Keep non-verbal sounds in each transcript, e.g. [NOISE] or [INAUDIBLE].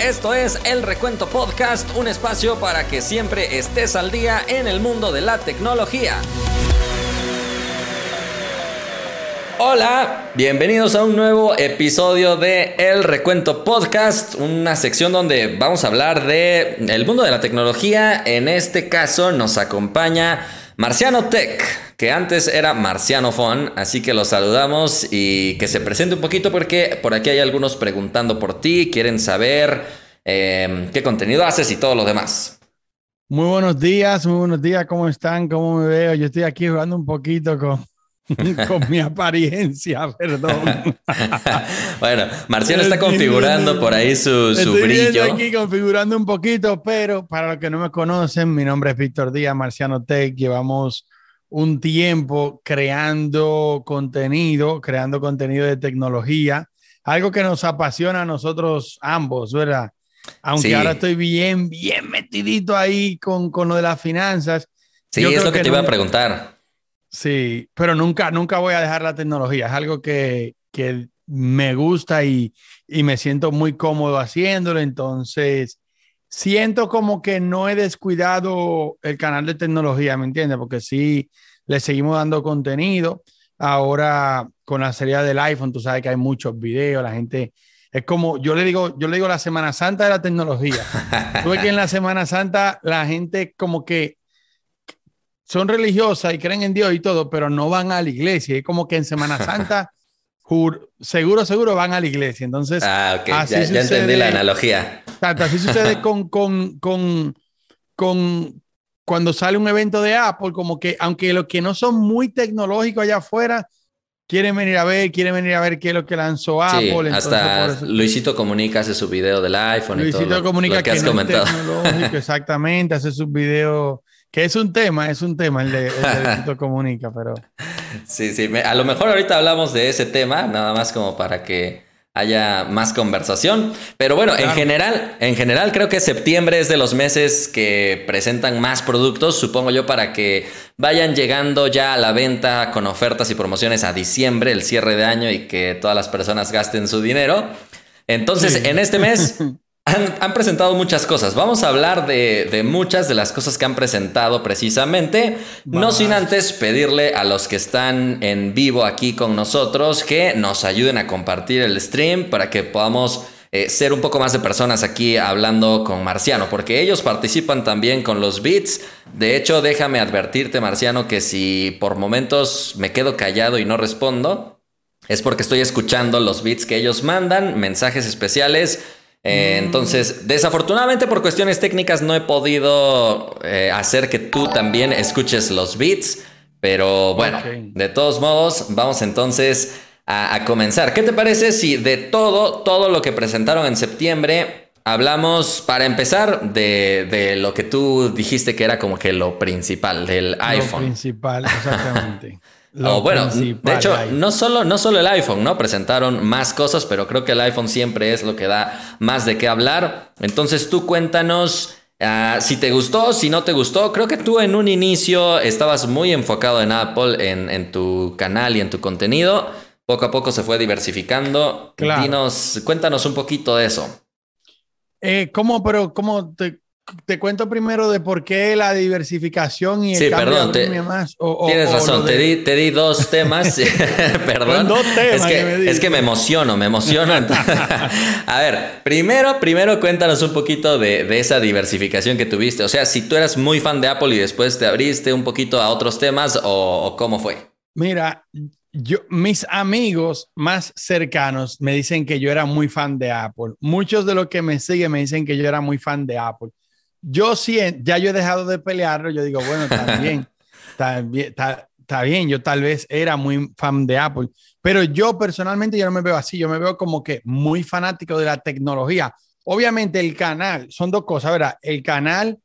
Esto es El Recuento Podcast, un espacio para que siempre estés al día en el mundo de la tecnología. Hola, bienvenidos a un nuevo episodio de El Recuento Podcast, una sección donde vamos a hablar de el mundo de la tecnología. En este caso nos acompaña Marciano Tech, que antes era Marciano Phone, así que los saludamos y que se presente un poquito porque por aquí hay algunos preguntando por ti, quieren saber eh, qué contenido haces y todo lo demás. Muy buenos días, muy buenos días, ¿cómo están? ¿Cómo me veo? Yo estoy aquí jugando un poquito con, [LAUGHS] con mi apariencia, perdón. [LAUGHS] bueno, Marciano está configurando por ahí su, su Estoy brillo. aquí configurando un poquito, pero para los que no me conocen, mi nombre es Víctor Díaz, Marciano Tech. Llevamos un tiempo creando contenido, creando contenido de tecnología, algo que nos apasiona a nosotros ambos, ¿verdad? Aunque Sí. ahora estoy bien, bien metidito ahí con, con lo de las finanzas. Sí, Yo es lo que, que te iba a no- preguntar. Sí, pero nunca, nunca voy a dejar la tecnología. Es algo que, que me gusta y, y me siento muy cómodo haciéndolo. Entonces, siento como que no he descuidado el canal de tecnología, ¿me entiendes? Porque sí, le seguimos dando contenido. Ahora, con la serie del iPhone, tú sabes que hay muchos videos, la gente... Es como, yo le digo, yo le digo la Semana Santa de la tecnología. [LAUGHS] Tú ves que en la Semana Santa la gente como que son religiosas y creen en Dios y todo, pero no van a la iglesia. Es como que en Semana [LAUGHS] Santa, seguro, seguro van a la iglesia. Entonces, Ah, ok, así ya, ya entendí la analogía. tanto así sucede [LAUGHS] con, con, con, con cuando sale un evento de Apple, como que aunque los que no son muy tecnológicos allá afuera, quieren venir a ver, quieren venir a ver qué es lo que lanzó Apple. hasta eso- Luisito Comunica hace su video del iPhone y todo Luisito lo, comunica lo que que, has no comentado. es tecnológico, [LAUGHS] exactamente, hace sus videos, que es un tema, es un tema el de, el de [LAUGHS] comunica, pero Sí, sí, a lo mejor ahorita hablamos de ese tema, nada más como para que haya más conversación. Pero bueno, en general, en general creo que septiembre es de los meses que presentan más productos, supongo yo, para que vayan llegando ya a la venta con ofertas y promociones a diciembre, el cierre de año y que todas las personas gasten su dinero. Entonces, Sí. en este mes [LAUGHS] han, han presentado muchas cosas. Vamos a hablar de, de muchas de las cosas que han presentado precisamente. No sin antes pedirle a los que están en vivo aquí con nosotros que nos ayuden a compartir el stream para que podamos eh, ser un poco más de personas aquí hablando con Marciano, porque ellos participan también con los beats. De hecho, déjame advertirte, Marciano, que si por momentos me quedo callado y no respondo, es porque estoy escuchando los beats que ellos mandan, mensajes especiales. Eh, Entonces, desafortunadamente por cuestiones técnicas no he podido eh, hacer que tú también escuches los beats, pero bueno, de todos modos, vamos entonces a, a comenzar. ¿Qué te parece si de todo, todo lo que presentaron en septiembre, hablamos para empezar de, de lo que tú dijiste que era como que lo principal, del lo iPhone? principal, exactamente. [LAUGHS] Lo O bueno, de hecho, no solo, no solo el iPhone, ¿no? Presentaron más cosas, pero creo que el iPhone siempre es lo que da más de qué hablar. Entonces tú cuéntanos ah, si te gustó, si no te gustó. Creo que tú en un inicio estabas muy enfocado en Apple, en, en tu canal y en tu contenido. Poco a poco se fue diversificando. Claro. Dinos, cuéntanos un poquito de eso. Eh, ¿cómo, pero cómo te, te cuento primero de por qué la diversificación y el Sí, cambio perdón, de te- más? O- o- Tienes o razón, te, di, te di dos temas. [LAUGHS] Perdón. Dos temas es, que, que me es que me emociono, me emociono. [LAUGHS] [LAUGHS] a ver, primero, primero cuéntanos un poquito de, de esa diversificación que tuviste. O sea, si tú eras muy fan de Apple y después te abriste un poquito a otros temas o, o cómo fue. Mira, yo, mis amigos más cercanos me dicen que yo era muy fan de Apple. Muchos de los que me siguen me dicen que yo era muy fan de Apple. Yo sí, ya yo he dejado de pelearlo. Yo digo, bueno, [LAUGHS] bien, está, está bien. Yo tal vez era muy fan de Apple, pero yo personalmente yo no me veo así. Yo me veo como que muy fanático de la tecnología. Obviamente el canal, son dos cosas, ¿verdad? El canal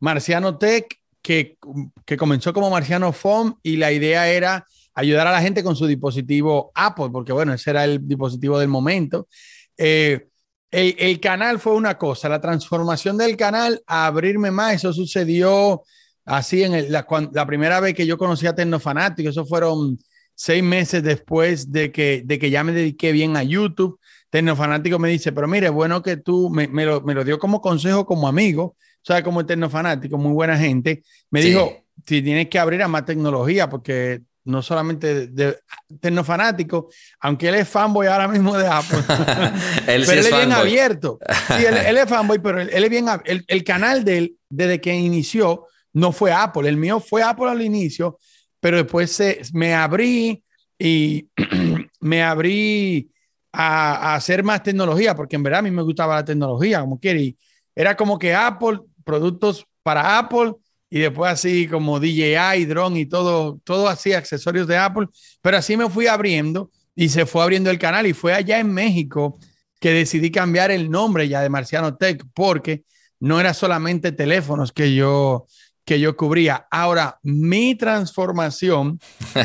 Marciano Tech, que, que comenzó como Marciano Phone y la idea era ayudar a la gente con su dispositivo Apple, porque bueno, ese era el dispositivo del momento. Eh, el, el, canal fue una cosa, la transformación del canal a abrirme más, eso sucedió así en el, la, cuando, la, primera vez que yo conocí a Tecnofanático, eso fueron seis meses después de que, de que ya me dediqué bien a YouTube. Tecnofanático me dice, pero mire, bueno que tú me, me, lo, me lo dio como consejo, como amigo, o sea, como Tecnofanático, muy buena gente. Me dijo, si tienes que abrir a más tecnología, porque no solamente de, tecnofanático, aunque él es fanboy ahora mismo de Apple, [LAUGHS] él pero él es, bien abierto. Sí, él, es fanboy, pero él, es bien el, el, canal de él, desde que inició, no fue Apple. El mío fue Apple al inicio, pero después se, me abrí y [CLEARS THROAT] me abrí a, hacer más tecnología, porque en verdad a mí me gustaba la tecnología, como quiere. Y era como que Apple, productos para Apple, y después así como DJI, drone y todo, todo así, accesorios de Apple. Pero así me fui abriendo y se fue abriendo el canal. Y fue allá en México que decidí cambiar el nombre ya de Marciano Tech, porque no era solamente teléfonos que yo que yo cubría. Ahora, mi transformación,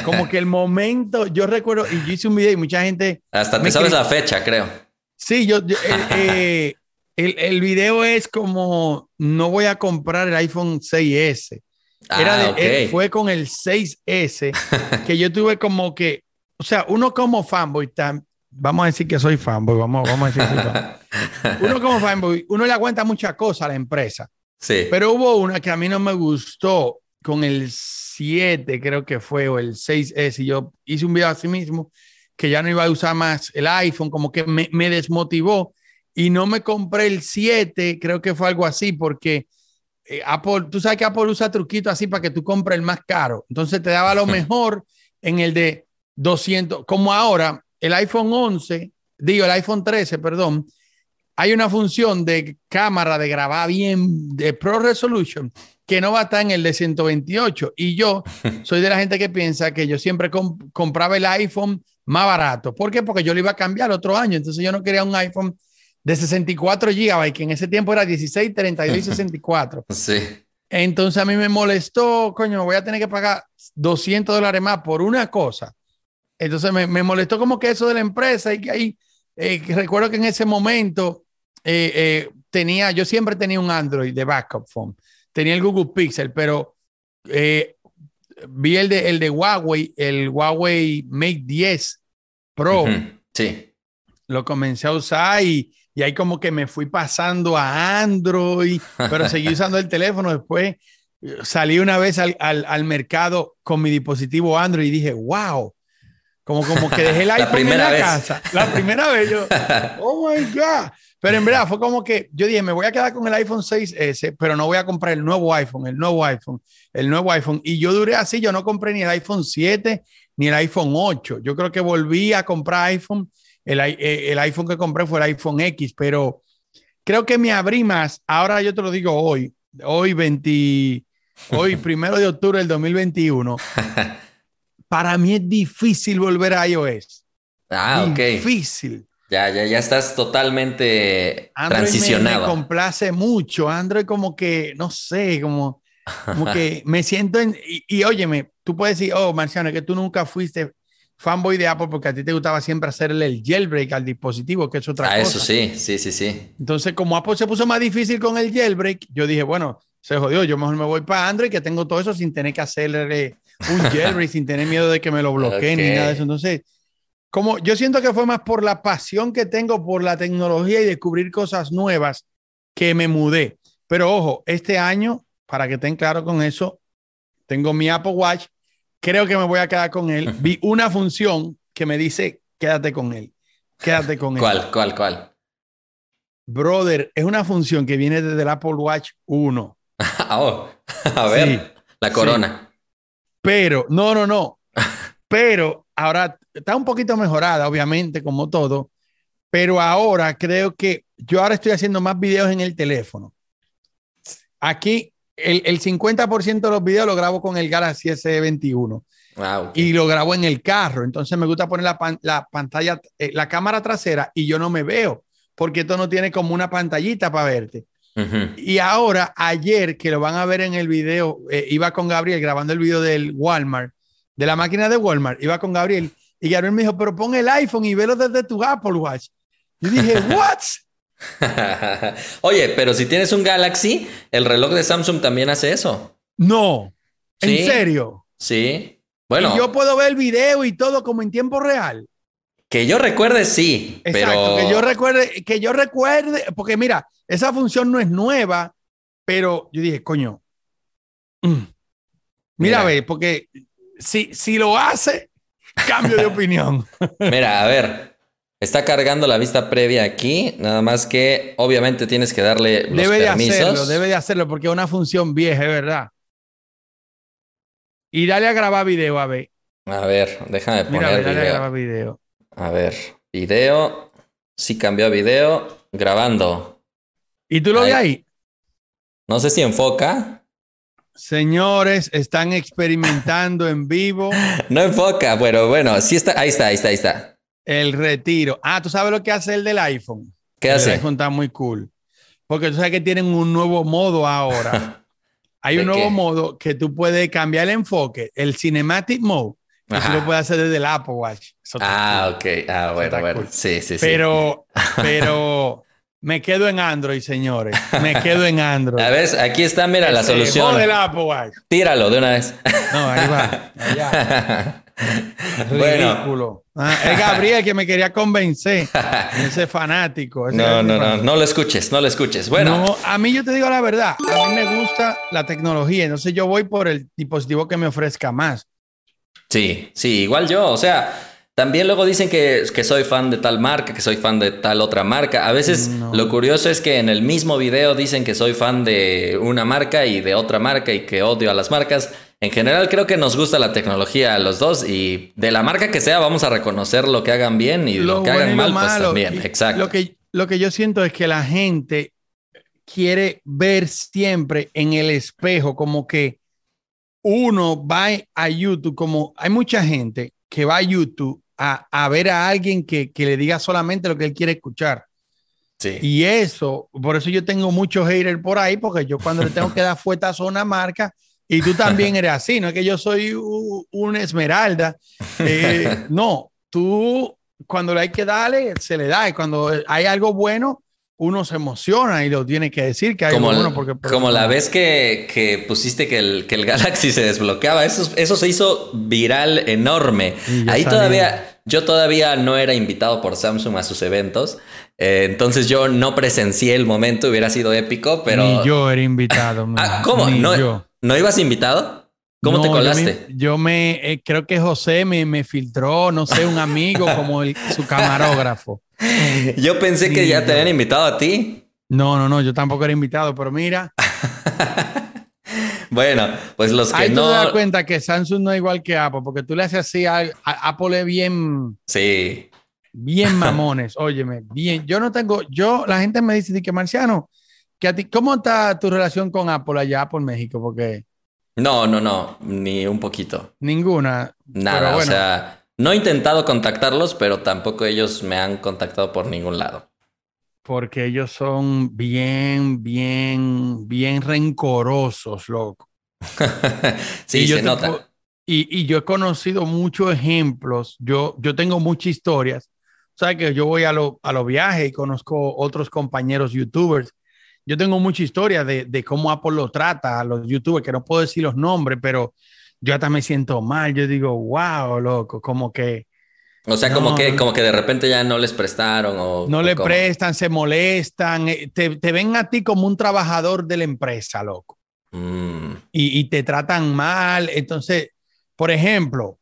como que el [LAUGHS] momento, yo recuerdo, y yo hice un video y mucha gente... Hasta te sabes la fecha, creo. Sí, yo, eh, [LAUGHS] eh, el, el, video es como, no voy a comprar el iPhone 6S. Era ah, eh, fue con el 6S [LAUGHS] que yo tuve como que, o sea, uno como fanboy, vamos a decir que soy fanboy, vamos, vamos a decir que [LAUGHS] Uno como fanboy, uno le aguanta muchas cosas a la empresa. Sí. Pero hubo una que a mí no me gustó con el 7, creo que fue, o el 6S, y yo hice un video a sí mismo que ya no iba a usar más el iPhone, como que me, me desmotivó y no me compré el 7, creo que fue algo así, porque eh, Apple, tú sabes que Apple usa truquitos así para que tú compres el más caro. Entonces te daba lo mejor en el de 200, como ahora el iPhone 11, digo el iPhone 13, perdón, hay una función de cámara de grabar bien de Pro Resolution que no va a estar en el de 128. Y yo [LAUGHS] soy de la gente que piensa que yo siempre compraba el iPhone más barato. ¿Por qué? Porque yo lo iba a cambiar otro año. Entonces yo no quería un iPhone de 64 GB, que en ese tiempo era 16, 32 y 64. [LAUGHS] Sí. Entonces a mí me molestó, coño, me voy a tener que pagar 200 dólares más por una cosa. Entonces me, me molestó como que eso de la empresa y que ahí, eh, recuerdo que en ese momento eh, eh, tenía, yo siempre tenía un Android de backup phone. Tenía el Google Pixel, pero vi el de, el de Huawei, el Huawei Mate 10 Pro. Sí. Lo comencé a usar y, y, ahí como que me fui pasando a Android, pero [LAUGHS] seguí usando el teléfono. Después salí una vez al, al, al, mercado con mi dispositivo Android y dije, wow. Como, como que dejé el iPhone en la casa. La primera vez yo, [LAUGHS] oh my God. Pero en verdad fue como que yo dije, me voy a quedar con el iPhone 6S, pero no voy a comprar el nuevo iPhone, el nuevo iPhone, el nuevo iPhone. Y yo duré así, yo no compré ni el iPhone 7 ni el iPhone 8. Yo creo que volví a comprar iPhone. El, eh, el iPhone que compré fue el iPhone X, pero creo que me abrí más. Ahora yo te lo digo hoy, hoy 20, hoy [LAUGHS] primero de octubre del 2021. [LAUGHS] Para mí es difícil volver a iOS. Ah, ok. Difícil. Ya, ya, ya estás totalmente Android transicionado. Me, me, complace mucho. Android como que, no sé, como, como que [LAUGHS] me siento en... Y, y, óyeme, tú puedes decir, oh, Marciano, que tú nunca fuiste fanboy de Apple porque a ti te gustaba siempre hacerle el jailbreak al dispositivo, que es otra ah, cosa. Eso sí, sí, sí, sí. Entonces, como Apple se puso más difícil con el jailbreak, yo dije, bueno, se jodió, yo mejor me voy para Android, que tengo todo eso sin tener que hacerle un [LAUGHS] jailbreak, sin tener miedo de que me lo bloqueen okay. ni nada de eso. Entonces como yo siento que fue más por la pasión que tengo por la tecnología y descubrir cosas nuevas que me mudé. Pero ojo, este año, para que estén claros con eso, tengo mi Apple Watch, creo que me voy a quedar con él. Vi [LAUGHS] una función que me dice, quédate con él, quédate con él. ¿Cuál, cuál, cuál? Brother, es una función que viene desde el Apple Watch 1. [LAUGHS] oh, [LAUGHS] a ver, sí, la corona. Sí. Pero, no, no, no. Pero ahora está un poquito mejorada, obviamente, como todo, pero ahora creo que yo ahora estoy haciendo más videos en el teléfono. Aquí el, el 50% de los videos lo grabo con el Galaxy S21 ah, okay. y lo grabo en el carro. Entonces me gusta poner la, pan, la pantalla, eh, la cámara trasera y yo no me veo porque esto no tiene como una pantallita para verte. Uh -huh. Y ahora, ayer, que lo van a ver en el video, eh, iba con Gabriel grabando el video del Walmart, de la máquina de Walmart, iba con Gabriel y Gabriel me dijo, pero pon el iPhone y velo desde tu Apple Watch. Yo dije, [LAUGHS] ¿what? [LAUGHS] Oye, pero si tienes un Galaxy, el reloj de Samsung también hace eso. No, ¿en ¿Sí? serio? Sí. Bueno. Y yo puedo ver el video y todo como en tiempo real. Que yo recuerde, sí. Exacto, pero... que yo recuerde, que yo recuerde, porque mira, esa función no es nueva, pero yo dije, coño, mm, mira, Mira. ve, porque si, si lo hace, cambio de [LAUGHS] opinión. Mira, a ver. Está cargando la vista previa aquí. Nada más que obviamente tienes que darle los debe de hacerlo, debe de hacerlo, porque es una función vieja, es verdad. Y dale a grabar video, a ver. A ver, déjame a poner ver, dale a video. grabar video. A ver, video. Sí cambió a video. Grabando. ¿Y tú lo Ahí. ves ahí? No sé si enfoca. Señores, están experimentando en vivo [LAUGHS] No enfoca, pero bueno, sí está. Ahí está, ahí está, ahí está. El retiro. Ah, ¿tú sabes lo que hace el del iPhone? ¿Qué El hace? iPhone está muy cool. Porque tú sabes que tienen un nuevo modo ahora. [LAUGHS] Hay ¿De un nuevo qué? modo que tú puedes cambiar el enfoque, el Cinematic Mode. Ajá. lo puedes hacer desde el Apple Watch. Eso Ah, ok. Ah, bueno, bueno. cool. Sí, sí, sí. Pero, [LAUGHS] pero me quedo en Android, señores. Me quedo en Android. [LAUGHS] A ver, aquí está, mira la solución. jode el Apple Watch. Tíralo de una vez. No, ahí va. Allá. [LAUGHS] bueno, Ridículo. Ah, es Gabriel que me quería convencer. Ese fanático. ese [LAUGHS] no, no, no, no lo escuches, no lo escuches. Bueno, No, a mí yo te digo la verdad, a mí me gusta la tecnología, entonces yo voy por el dispositivo que me ofrezca más. sí, sí, igual yo. O sea, también luego dicen que, que soy fan de tal marca, que soy fan de tal otra marca. A veces No. lo curioso es que en el mismo video dicen que soy fan de una marca y de otra marca y que odio a las marcas. En general creo que nos gusta la tecnología a los dos y de la marca que sea vamos a reconocer lo que hagan bien y lo, que bueno hagan mal pues también. Exacto. Lo que, lo que yo siento es que la gente quiere ver siempre en el espejo como que uno va a YouTube, como hay mucha gente que va a YouTube a, a ver a alguien que, que le diga solamente lo que él quiere escuchar. Sí. Y eso, por eso yo tengo muchos haters por ahí, porque yo cuando le tengo que dar [LAUGHS] fuetazo a una marca, y tú [LAUGHS] también eres así, no es que yo soy u- una esmeralda. eh, [LAUGHS] no, tú cuando le hay que darle, se le da, y cuando hay algo bueno, uno se emociona y lo tiene que decir que hay como, bueno. Porque, como la vez que, que pusiste que el, que el Galaxy se desbloqueaba, eso, eso se hizo viral enorme. Ahí todavía, yo todavía no era invitado por Samsung a sus eventos, eh, entonces yo no presencié el momento, hubiera sido épico, pero... Ni yo era invitado. Ah, ¿Cómo? ni ¿No, yo. ¿No ibas invitado? ¿Cómo No, te yo colaste? me- Yo me, eh, creo que José me, me filtró, no sé, un amigo [LAUGHS] como el- su camarógrafo. Yo pensé que ya te habían invitado a ti. No, no, no, yo tampoco era invitado, pero mira, [LAUGHS] Bueno, pues los que ahí no... te das cuenta que Samsung no es igual que Apple, porque tú le haces así a, a- Apple es bien, Sí. bien [LAUGHS] mamones, óyeme, bien. Yo no tengo, yo, la gente me dice, di que Marciano, que a ti, ¿cómo está tu relación con Apple allá por México? Porque No, no, no, ni un poquito. ninguna. Nada, Pero o bueno, sea, no he intentado contactarlos, pero tampoco ellos me han contactado por ningún lado. Porque ellos son bien, bien, bien rencorosos, loco. [LAUGHS] sí, Y se nota. Y, y yo he conocido muchos ejemplos. Yo, yo tengo muchas historias. Sabes que yo voy a, lo- a los viajes y conozco otros compañeros youtubers. Yo tengo mucha historia de, de cómo Apple lo trata a los youtubers, que no puedo decir los nombres, pero yo hasta me siento mal. Yo digo, wow, loco, como que O sea, No, como que, como que de repente ya no les prestaron o no o le cómo. prestan, se molestan, eh, te, te ven a ti como un trabajador de la empresa, loco. Mm, y, y te tratan mal. Entonces, por ejemplo,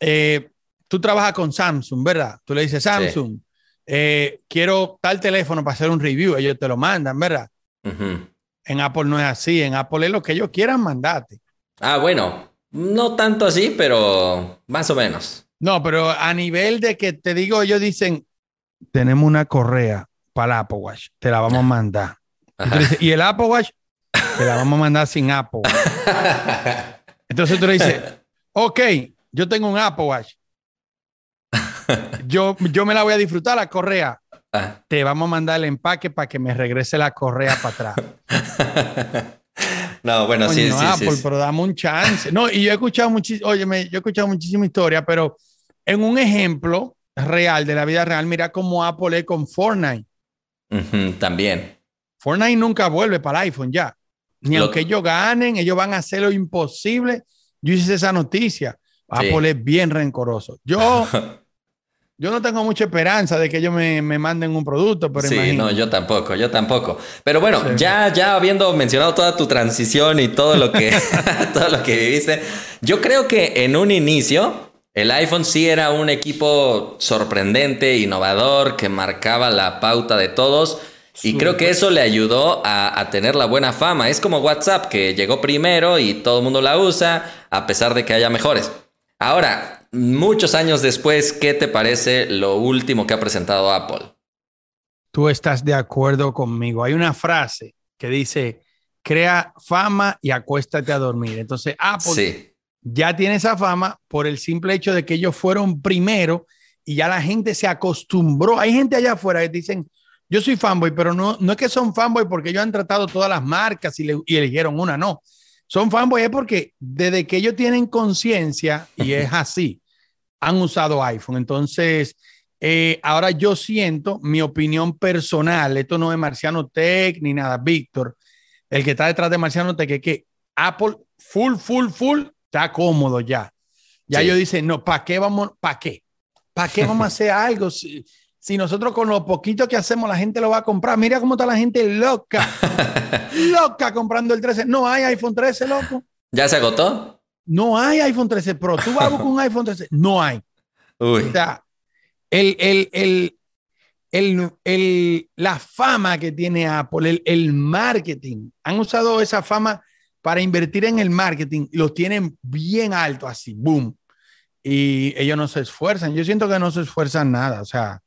eh, tú trabajas con Samsung, ¿verdad? Tú le dices, Samsung, eh, quiero tal teléfono para hacer un review, ellos te lo mandan, ¿verdad? En Apple no es así, en Apple es lo que ellos quieran mandarte. Ah, bueno, no tanto así, pero más o menos. No, pero a nivel de que te digo, ellos dicen, tenemos una correa para el Apple Watch, te la vamos a mandar. Y, tú Ajá. le dices, ¿Y el Apple Watch, te la vamos a mandar sin Apple Watch. [LAUGHS] Entonces tú le dices, ok, yo tengo un Apple Watch. Yo, yo me la voy a disfrutar la correa. Ah. Te vamos a mandar el empaque para que me regrese la correa para atrás. [LAUGHS] no, bueno, sí, Coño, sí, Apple, sí, sí. pero dame un chance. No, y yo he escuchado muchísimo, óyeme, yo he escuchado muchísima historia, pero en un ejemplo real de la vida real, mira cómo Apple es con Fortnite. También. Fortnite nunca vuelve para el iPhone ya. Ni Lo- aunque ellos ganen, ellos van a hacer lo imposible. Yo hice esa noticia. Sí. Apple es bien rencoroso. Yo, [LAUGHS] yo no tengo mucha esperanza de que ellos me, me manden un producto, pero Sí, imagínate. no, yo tampoco, yo tampoco. pero Sí, imagínate. no, yo tampoco, yo tampoco. Pero bueno, Sí. ya, ya habiendo mencionado toda tu transición y todo lo que, [LAUGHS] [LAUGHS] todo lo que viviste, yo creo que en un inicio el iPhone sí era un equipo sorprendente, innovador, que marcaba la pauta de todos. Y creo que eso le ayudó a, a tener la buena fama. Es como WhatsApp, que llegó primero y todo el mundo la usa, a pesar de que haya mejores. Ahora, muchos años después, ¿qué te parece lo último que ha presentado Apple? Tú estás de acuerdo conmigo. Hay una frase que dice, crea fama y acuéstate a dormir. Entonces, Apple Sí. ya tiene esa fama por el simple hecho de que ellos fueron primero y ya la gente se acostumbró. Hay gente allá afuera que dicen, yo soy fanboy, pero no, no es que son fanboy porque ellos han tratado todas las marcas y, le- y eligieron una, no. Son fanboy es porque desde que ellos tienen conciencia, y es [LAUGHS] así, han usado iPhone. Entonces, eh, ahora yo siento mi opinión personal, esto no es Marciano Tech ni nada, Víctor, el que está detrás de Marciano Tech, es que Apple full, full, full, está cómodo ya. Ya Sí. ellos dicen, no, ¿para qué vamos? ¿Para qué? ¿Para qué vamos a [LAUGHS] hacer algo? Si, si nosotros con lo poquito que hacemos la gente lo va a comprar. Mira cómo está la gente loca, [LAUGHS] loca comprando el 13. No hay iPhone 13, loco. ¿Ya se agotó? No hay iPhone 13 Pro. Tú vas a buscar un iPhone 13. No hay. Uy. O sea, el, el, el, el, el- la fama que tiene Apple, el, marketing, han usado esa fama para invertir en el marketing, lo tienen bien alto así, boom. Y ellos no se esfuerzan. Yo siento que no se esfuerzan nada. O sea,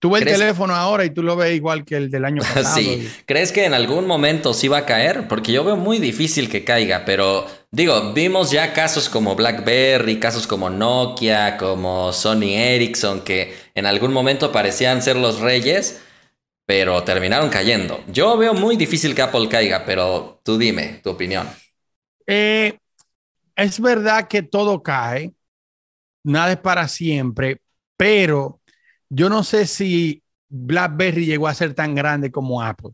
tú ves el ¿Crees- teléfono ahora y tú lo ves igual que el del año [LAUGHS] pasado. Sí. ¿Crees que en algún momento sí va a caer? Porque yo veo muy difícil que caiga, pero digo, vimos ya casos como BlackBerry, casos como Nokia, como Sony Ericsson, que en algún momento parecían ser los reyes, pero terminaron cayendo. Yo veo muy difícil que Apple caiga, pero tú dime tu opinión. Eh, es verdad que todo cae, nada es para siempre, pero yo no sé si BlackBerry llegó a ser tan grande como Apple,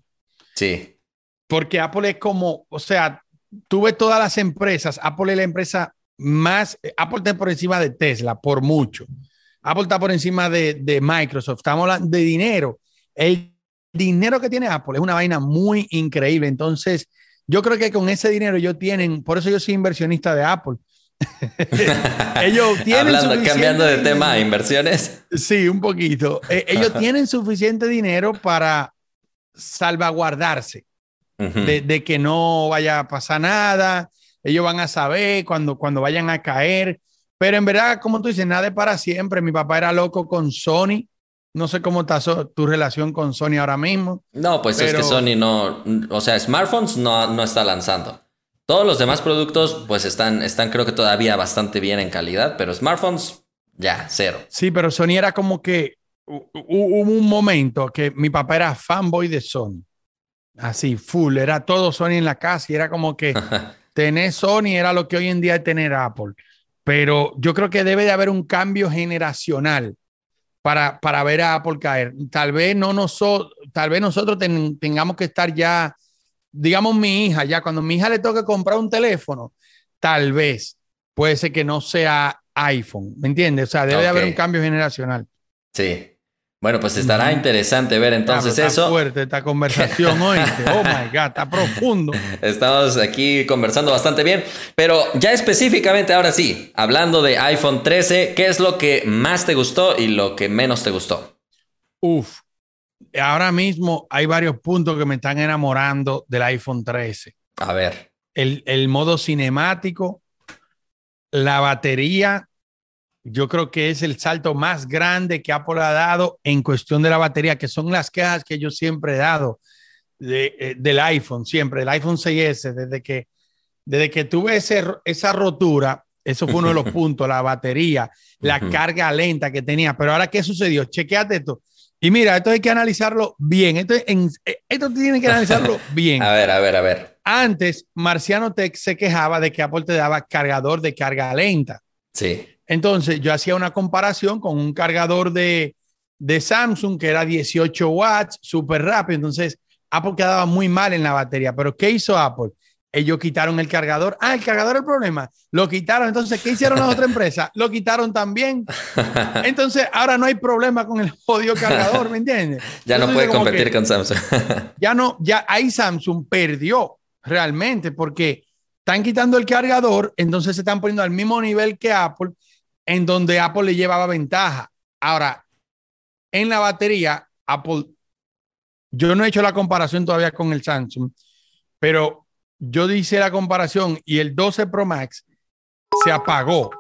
Sí, porque Apple es como, o sea, tú ves todas las empresas, Apple es la empresa más, Apple está por encima de Tesla, por mucho. Apple está por encima de, de Microsoft, estamos hablando de dinero. El dinero que tiene Apple es una vaina muy increíble, entonces yo creo que con ese dinero ellos tienen, por eso yo soy inversionista de Apple. [LAUGHS] ellos tienen Hablando, suficiente cambiando de dinero. tema, inversiones. Sí, un poquito. Eh, ellos tienen suficiente dinero para salvaguardarse Ujú. de, de que no vaya a pasar nada. Ellos van a saber cuando, cuando vayan a caer. Pero en verdad, como tú dices, nada es para siempre. Mi papá era loco con Sony. No sé cómo está so- tu relación con Sony ahora mismo. No, pues es Pero- que Sony no, o sea, smartphones no, no está lanzando. Todos los demás productos, pues están, están creo que todavía bastante bien en calidad, pero smartphones, ya, cero. Sí, pero Sony era como que hu- hu- hubo un momento que mi papá era fanboy de Sony. Así, full. Era todo Sony en la casa y era como que [LAUGHS] tener Sony era lo que hoy en día es tener Apple. Pero yo creo que debe de haber un cambio generacional para, para ver a Apple caer. Tal vez no nosotros, tal vez nosotros ten- tengamos que estar ya, digamos mi hija, ya cuando mi hija le toque comprar un teléfono, tal vez puede ser que no sea iPhone, ¿me entiendes? O sea, debe de haber un cambio generacional. Sí. Bueno, pues estará interesante ver entonces Claro, está eso. fuerte esta conversación [LAUGHS] hoy. Oh my God, está profundo. Estamos aquí conversando bastante bien, pero ya específicamente ahora sí, hablando de iPhone 13, ¿qué es lo que más te gustó y lo que menos te gustó? Uf, ahora mismo hay varios puntos que me están enamorando del iPhone 13. A ver. El, el modo cinemático, la batería, yo creo que es el salto más grande que Apple ha dado en cuestión de la batería, que son las quejas que yo siempre he dado de, eh, del iPhone, siempre, del iPhone 6S, desde que, desde que tuve ese, esa rotura, eso fue uno de los [LAUGHS] puntos, la batería, la carga lenta que tenía. Pero ahora, ¿qué sucedió? Chequeate esto. Y mira, esto hay que analizarlo bien. Esto, en, esto tiene que analizarlo [LAUGHS] bien. A ver, a ver, a ver. Antes, Marciano Tech se quejaba de que Apple te daba cargador de carga lenta. Sí. Entonces, yo hacía una comparación con un cargador de, de Samsung que era 18 watts, súper rápido. Entonces, Apple quedaba muy mal en la batería. Pero, ¿qué hizo Apple? Ellos quitaron el cargador. Ah, el cargador es el problema. Lo quitaron. Entonces, ¿qué hicieron las otras empresas? [LAUGHS] Lo quitaron también. Entonces, ahora no hay problema con el jodido cargador, ¿me entiendes? [LAUGHS] ya no puede competir con Samsung. [LAUGHS] ya no, ya ahí Samsung perdió realmente porque están quitando el cargador, entonces se están poniendo al mismo nivel que Apple, en donde Apple le llevaba ventaja. Ahora, en la batería, Apple, yo no he hecho la comparación todavía con el Samsung, pero yo hice la comparación y el 12 Pro Max se apagó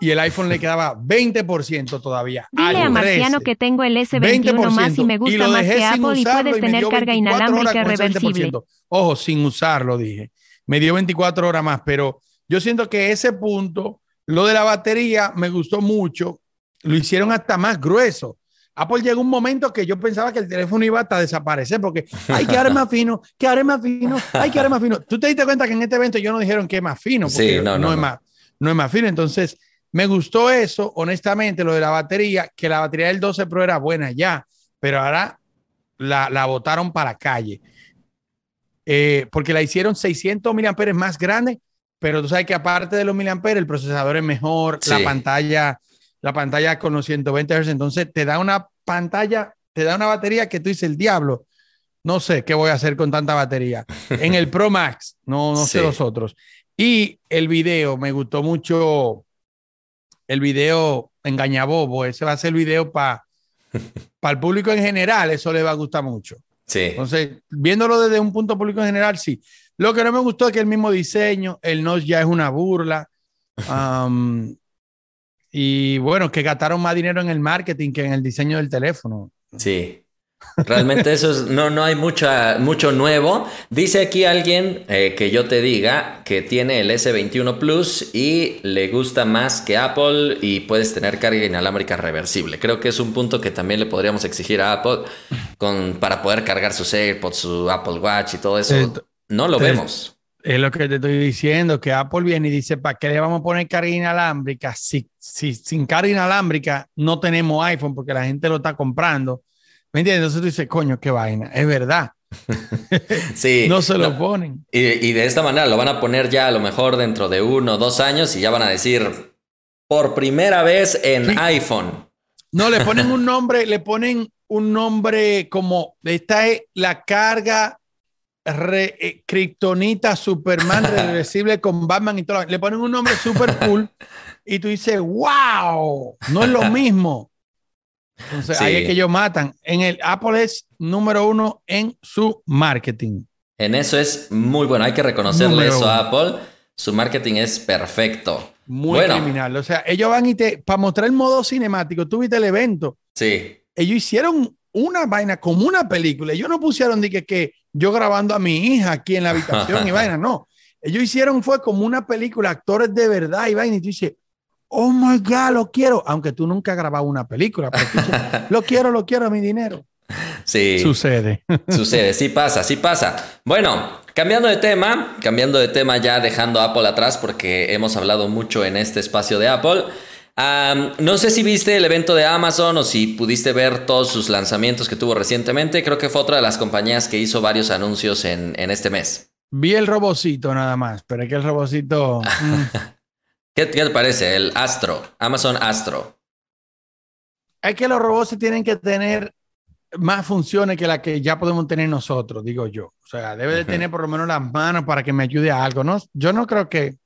y el iPhone le quedaba 20% todavía. Dile a Marciano que tengo el S21 más y me gusta más que Apple y puedes tener carga inalámbrica reversible. Ojo, sin usarlo, dije. Me dio 24 horas más, pero yo siento que ese punto, lo de la batería, me gustó mucho. Lo hicieron hasta más grueso. Apple llegó un momento que yo pensaba que el teléfono iba hasta desaparecer porque hay que [LAUGHS] haré más fino, que haré más fino, hay que haré más fino. Tú te diste cuenta que en este evento yo no dijeron que es más fino, porque sí, no, no, es más, no es más fino. Entonces, me gustó eso, honestamente, lo de la batería, que la batería del 12 Pro era buena ya, pero ahora la, la botaron para calle. Eh, porque la hicieron 600 miliamperes más grande, pero tú sabes que aparte de los miliamperes, el procesador es mejor, la pantalla, la pantalla con los 120 Hz, entonces te da una pantalla, te da una batería que tú dices, el diablo, no sé qué voy a hacer con tanta batería. [LAUGHS] En el Pro Max, no, no sé los otros. Y el video, me gustó mucho el video engañabobo, ese va a ser el video para [LAUGHS] el público en general, eso le va a gustar mucho. Sí. Entonces, viéndolo desde un punto público en general, sí. Lo que no me gustó es que el mismo diseño, el Notch ya es una burla. [LAUGHS] y bueno, que gastaron más dinero en el marketing que en el diseño del teléfono. Sí. Realmente eso es, no, no hay mucha, mucho nuevo. Dice aquí alguien eh, que yo te diga que tiene el S21 Plus y le gusta más que Apple y puedes tener carga inalámbrica reversible. Creo que es un punto que también le podríamos exigir a Apple con, para poder cargar sus AirPods, su Apple Watch y todo eso. no lo vemos. Es lo que te estoy diciendo, que Apple viene y dice, ¿para qué le vamos a poner carga inalámbrica? Si, si sin carga inalámbrica no tenemos iPhone porque la gente lo está comprando ¿Me entiendes? Entonces tú dices, coño, qué vaina. Es verdad. [LAUGHS] sí. [LAUGHS] no se lo ponen. Y, de esta manera lo van a poner ya a lo mejor dentro de uno o dos años y ya van a decir por primera vez en iPhone. No, le ponen un [LAUGHS] nombre, le ponen un nombre como esta es la carga re, eh, Superman [LAUGHS] reversible con Batman y todo. Le ponen un nombre super cool y tú dices, wow, no es lo [LAUGHS] mismo. Entonces ahí es que ellos matan. En el Apple es número uno en su marketing. En eso es muy bueno. Hay que reconocerle eso a Apple. Su marketing es perfecto. Muy criminal. O sea, ellos van y te, para mostrar el modo cinemático, tú viste el evento. Sí. Ellos hicieron una vaina como una película. Ellos no pusieron de que, que yo grabando a mi hija aquí en la habitación y vaina, no. Ellos hicieron fue como una película, actores de verdad y vaina. Y tú dices, oh my God, lo quiero, aunque tú nunca has grabado una película, [LAUGHS] lo quiero, lo quiero, mi dinero. Sí. Sucede. [LAUGHS] Sucede, sí pasa, sí pasa. Bueno, cambiando de tema, cambiando de tema ya dejando Apple atrás porque hemos hablado mucho en este espacio de Apple. No sé si viste el evento de Amazon o si pudiste ver todos sus lanzamientos que tuvo recientemente. Creo que fue otra de las compañías que hizo varios anuncios en, en este mes. Vi el robocito nada más, pero es que el robocito... Mm. [LAUGHS] ¿Qué, te parece el Astro, Amazon Astro? Es que los robots tienen que tener más funciones que las que ya podemos tener nosotros, digo yo. O sea, debe de tener por lo menos las manos para que me ayude a algo, ¿no? Yo no creo que...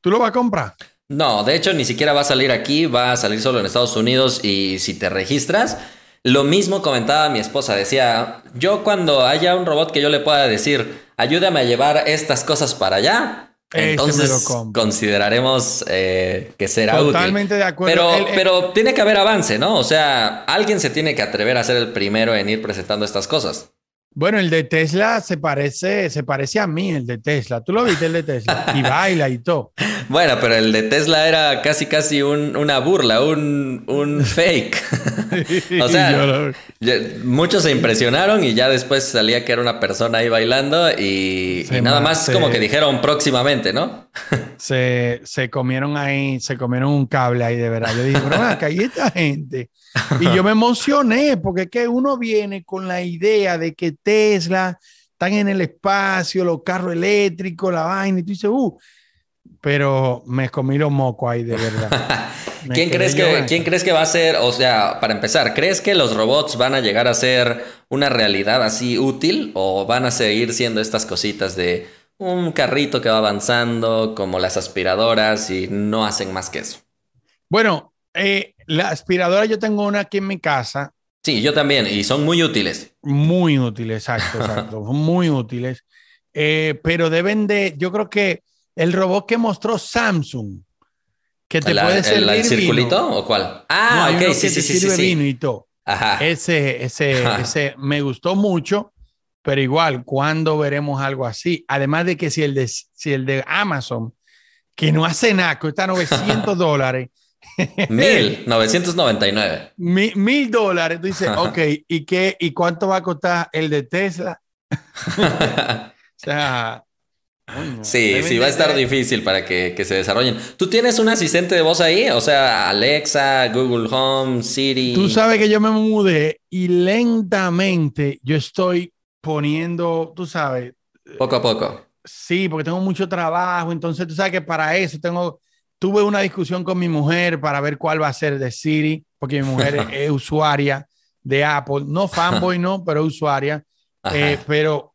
¿Tú lo vas a comprar? No, de hecho ni siquiera va a salir aquí, va a salir solo en Estados Unidos y si te registras, lo mismo comentaba mi esposa, decía, yo cuando haya un robot que yo le pueda decir, ayúdame a llevar estas cosas para allá, entonces consideraremos eh, que será Totalmente de acuerdo. Pero, pero tiene que haber avance, ¿no? O sea, alguien se tiene que atrever a ser el primero en ir presentando estas cosas. Bueno, el de Tesla se parece, se parece a mí, el de Tesla. ¿Tú lo viste el de Tesla? [LAUGHS] Y baila y todo. Bueno, pero el de Tesla era casi casi una burla, un, un fake. [LAUGHS] o sea, muchos se impresionaron y ya después salía que era una persona ahí bailando y, nada más como que dijeron próximamente, ¿no? [LAUGHS] se, se comieron ahí, se comieron un cable ahí de verdad. Yo dije, pero acá hay esta gente. Y yo me emocioné porque es que uno viene con la idea de que Tesla están en el espacio, los carros eléctricos, la vaina, y tú dices, uh, pero me comí los mocos ahí, de verdad. [LAUGHS] ¿Quién crees, que, ¿Quién crees que va a ser, o sea, para empezar, ¿crees que los robots van a llegar a ser una realidad así útil o van a seguir siendo estas cositas de un carrito que va avanzando como las aspiradoras y no hacen más que eso? Bueno, eh, la aspiradora yo tengo una aquí en mi casa. Sí, yo también, y son muy útiles. Muy útiles, exacto, exacto, [LAUGHS] muy útiles. Eh, pero deben de, yo creo que el robot que mostró Samsung, que te puede servir ¿El, circulito o cuál? Ah, ok, sí, sí, sí, sí, vino y todo. Ajá. Ese, ese, [LAUGHS] ese me gustó mucho, pero igual, ¿cuándo veremos algo así? Además de que si el de, si el de Amazon, que no hace nada, cuesta 900 [LAUGHS] dólares. Mil, [LAUGHS] 999. Mil, mil dólares. Tú dices, ok, ¿y qué? ¿Y cuánto va a costar el de Tesla? o sea, sí, sí, va a estar difícil para que, se desarrollen. ¿Tú tienes un asistente de voz ahí? O sea, Alexa, Google Home, Siri. Tú sabes que yo me mudé y lentamente yo estoy poniendo, tú sabes. Poco a poco. Sí, porque tengo mucho trabajo. Entonces, tú sabes que para eso tengo. Tuve una discusión con mi mujer para ver cuál va a ser de Siri, porque mi mujer [LAUGHS] es, usuaria de Apple. No [LAUGHS] fanboy, no, pero usuaria. Eh, pero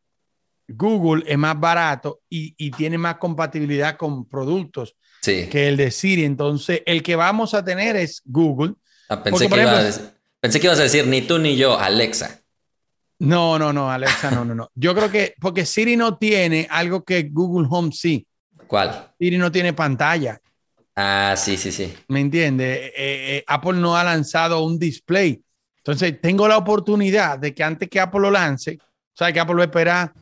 Google es más barato y, tiene más compatibilidad con productos que el de Siri. Entonces, el que vamos a tener es Google. Ah, pensé, que ibas a decir ni tú ni yo, Alexa. No, no, no, Alexa, no, no, no. Yo creo que porque Siri no tiene algo que Google Home sí. ¿Cuál? Siri no tiene pantalla. Ah, sí, sí, sí. ¿Me entiende? Eh, eh, Apple no ha lanzado un display. Entonces, tengo la oportunidad de que antes que Apple lo lance, o sea, que Apple va a esperar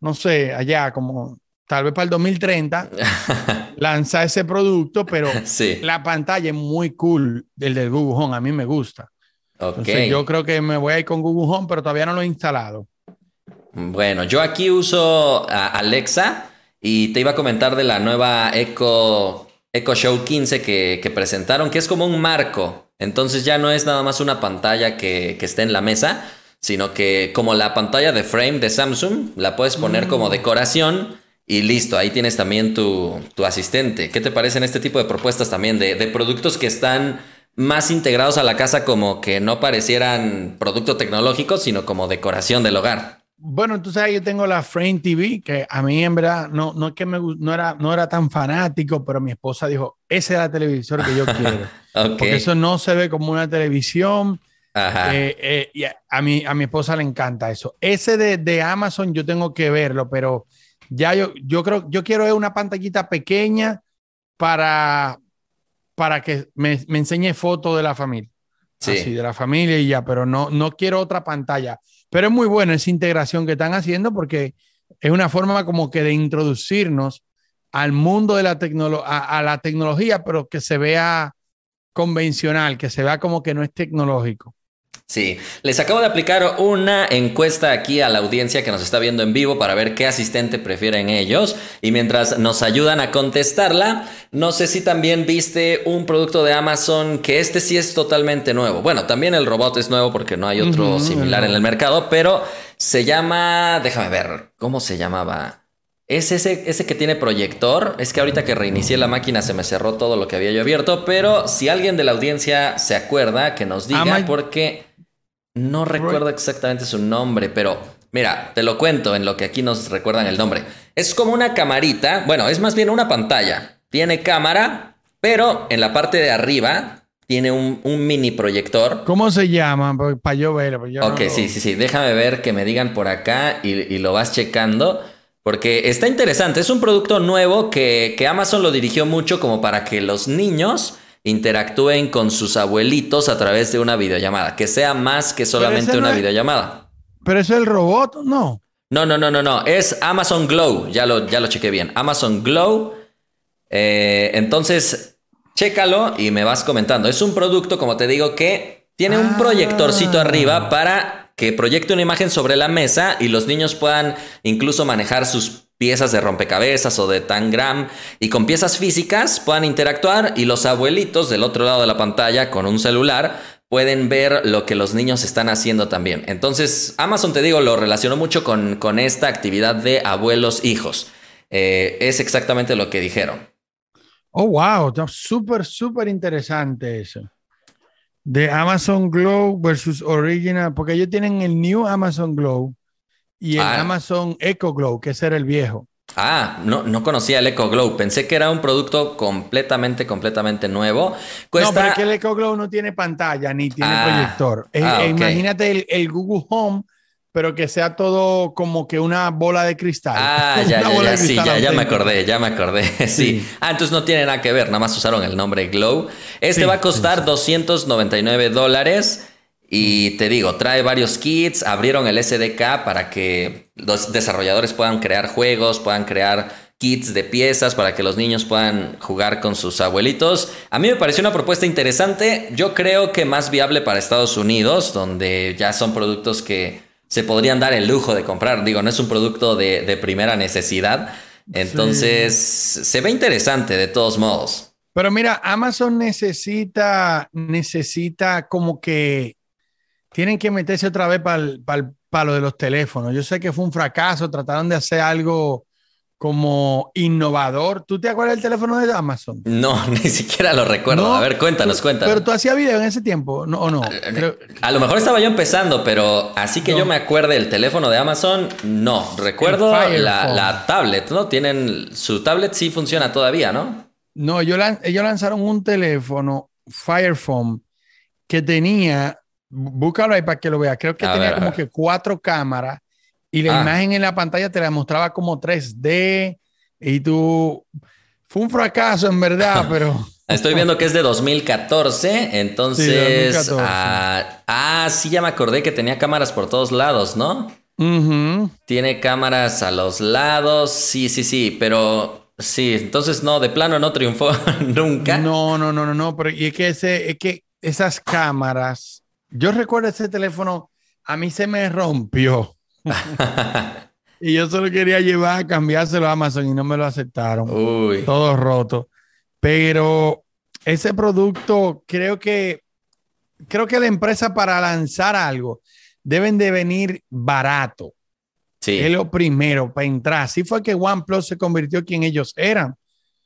no sé, allá como tal vez para el 2030, [LAUGHS] lanza ese producto, pero la pantalla es muy cool del de Google Home, a mí me gusta. Okay. yo creo que me voy a ir con Google Home, pero todavía no lo he instalado. Bueno, yo aquí uso Alexa y te iba a comentar de la nueva Echo, Echo Show 15 que, presentaron, que es como un marco. Entonces ya no es nada más una pantalla que, que esté en la mesa, sino que como la pantalla de frame de Samsung, la puedes poner como mm. decoración y listo, ahí tienes también tu, asistente. ¿Qué te parecen este tipo de propuestas también de, productos que están más integrados a la casa como que no parecieran producto tecnológico, sino como decoración del hogar? Bueno, tú sabes, yo tengo la Frame TV, que a mí en verdad no, no es que me no era, no era tan fanático, pero mi esposa dijo, ese es el televisor que yo quiero. [LAUGHS] Porque eso no se ve como una televisión, eh, eh, y a, mi, a mi esposa le encanta eso. Ese de, de, Amazon yo tengo que verlo, pero ya yo, yo creo, yo quiero una pantallita pequeña para, para que me, me enseñe fotos de la familia. Sí. de la familia y ya, pero no, no quiero otra pantalla. Pero es muy bueno esa integración que están haciendo porque es una forma como que de introducirnos al mundo de la tecnología, a, la tecnología, pero que se vea convencional, que se vea como que no es tecnológico. Sí, les acabo de aplicar una encuesta aquí a la audiencia que nos está viendo en vivo para ver qué asistente prefieren ellos y mientras nos ayudan a contestarla, no sé si también viste un producto de Amazon que este sí es totalmente nuevo. Bueno, también el robot es nuevo porque no hay otro similar en el mercado, pero se llama, déjame ver, ¿cómo se llamaba? Es ese, ese que tiene proyector. Es que ahorita que reinicié la máquina se me cerró todo lo que había yo abierto. Pero si alguien de la audiencia se acuerda, que nos diga, porque no recuerdo exactamente su nombre, pero mira, te lo cuento en lo que aquí nos recuerdan el nombre. Es como una camarita, bueno, es más bien una pantalla. Tiene cámara, pero en la parte de arriba tiene un, mini proyector. ¿Cómo se llama? Para yo ver. ok, sí, sí, sí. Déjame ver que me digan por acá y, lo vas checando. Porque está interesante. Es un producto nuevo que, que Amazon lo dirigió mucho como para que los niños interactúen con sus abuelitos a través de una videollamada, que sea más que solamente una videollamada. Pero es el robot, ¿no? No, no, no, no, no. Es Amazon Glow. Ya lo, ya lo chequé bien. Amazon Glow. Eh, entonces, chécalo y me vas comentando. Es un producto, como te digo, que tiene un proyectorcito arriba ah. para que proyecte una imagen sobre la mesa y los niños puedan incluso manejar sus piezas de rompecabezas o de tangram y con piezas físicas puedan interactuar y los abuelitos del otro lado de la pantalla con un celular pueden ver lo que los niños están haciendo también. Entonces, Amazon, te digo, lo relacionó mucho con, con esta actividad de abuelos-hijos. Eh, es exactamente lo que dijeron. Oh, wow, súper, súper interesante eso. De Amazon Glow versus Original, porque ellos tienen el New Amazon Glow y el ah. Amazon Echo Glow, que ese era el viejo. Ah, no, no conocía el Echo Glow. Pensé que era un producto completamente, completamente nuevo. No, pero es que el Echo Glow no tiene pantalla ni tiene ah, proyector. Ah, imagínate el, Google Home, pero que sea todo como que una bola de cristal. Ah, [LAUGHS] ya, ya, ya, sí, ya, ya, me acordé, ya me acordé. [LAUGHS] Sí. Ah, entonces no tiene nada que ver, nada más usaron el nombre Glow. Este va a costar 299 dólares. Y te digo, trae varios kits, abrieron el SDK para que los desarrolladores puedan crear juegos, puedan crear kits de piezas para que los niños puedan jugar con sus abuelitos. A mí me pareció una propuesta interesante, yo creo que más viable para Estados Unidos, donde ya son productos que se podrían dar el lujo de comprar. Digo, no es un producto de, primera necesidad. Entonces, se ve interesante de todos modos. Pero mira, Amazon necesita, necesita como que tienen que meterse otra vez para el palo de los teléfonos. Yo sé que fue un fracaso, trataron de hacer algo como innovador. ¿Tú te acuerdas del teléfono de Amazon? No, [LAUGHS] ni siquiera lo recuerdo. a ver, cuéntanos, cuéntanos. Pero tú hacías video en ese tiempo, ¿no? ¿O no? A lo mejor estaba yo empezando, pero así que yo me acuerde del teléfono de Amazon, no. Recuerdo la, la, tablet, ¿no? Tienen su tablet sí funciona todavía, ¿no? No, ellos, ellos lanzaron un teléfono Fire Phone que tenía Búscalo ahí para que lo veas. Creo que tenía como que cuatro cámaras y la ah. imagen en la pantalla te la mostraba como 3D y tú... Fue un fracaso en verdad, [LAUGHS] pero... Estoy viendo que es de 2014, entonces... Ah, ah, sí, ya me acordé que tenía cámaras por todos lados, ¿no? Tiene cámaras a los lados, sí, sí, sí, pero sí, entonces no, de plano no triunfó [LAUGHS] nunca. No, no, no, no, no, pero y es que, ese, es que esas cámaras yo recuerdo ese teléfono, a mí se me rompió. [LAUGHS] y yo solo quería llevar a cambiárselo a Amazon y no me lo aceptaron. Todo roto. Pero ese producto, creo que, creo que la empresa para lanzar algo deben de venir barato. Sí. Es lo primero para entrar. Así fue que OnePlus se convirtió quien ellos eran.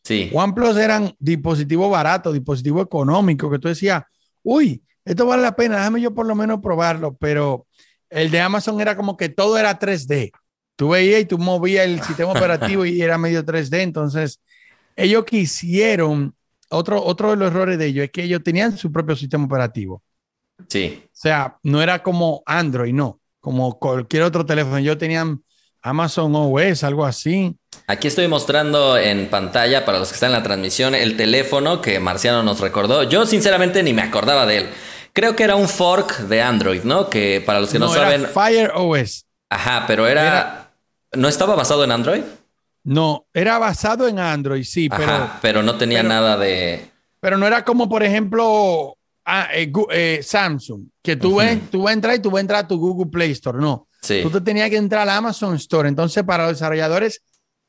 Sí. OnePlus eran dispositivo barato, dispositivo económico, que tú decías, uy, esto vale la pena, déjame yo por lo menos probarlo, pero el de Amazon era como que todo era 3D. Tú veías y tú movías el sistema operativo y era medio 3D, entonces ellos quisieron, otro, otro de los errores de ellos es que ellos tenían su propio sistema operativo. Sí. O sea, no era como Android, no, como cualquier otro teléfono. Ellos tenían Amazon OS, algo así. Aquí estoy mostrando en pantalla para los que están en la transmisión el teléfono que Marciano nos recordó. Yo sinceramente ni me acordaba de él. Creo que era un fork de Android, ¿no? Que para los que no, saben. Fire OS. Ajá, pero era, ¿No estaba basado en Android? No, era basado en Android, sí, pero. pero no tenía nada de. Pero no era como, por ejemplo, ah, eh, eh, Samsung, que tú, ves, tú vas a entrar y tú vas a entrar a tu Google Play Store. No. Sí. Tú te tenías que entrar a Amazon Store. Entonces, para los desarrolladores,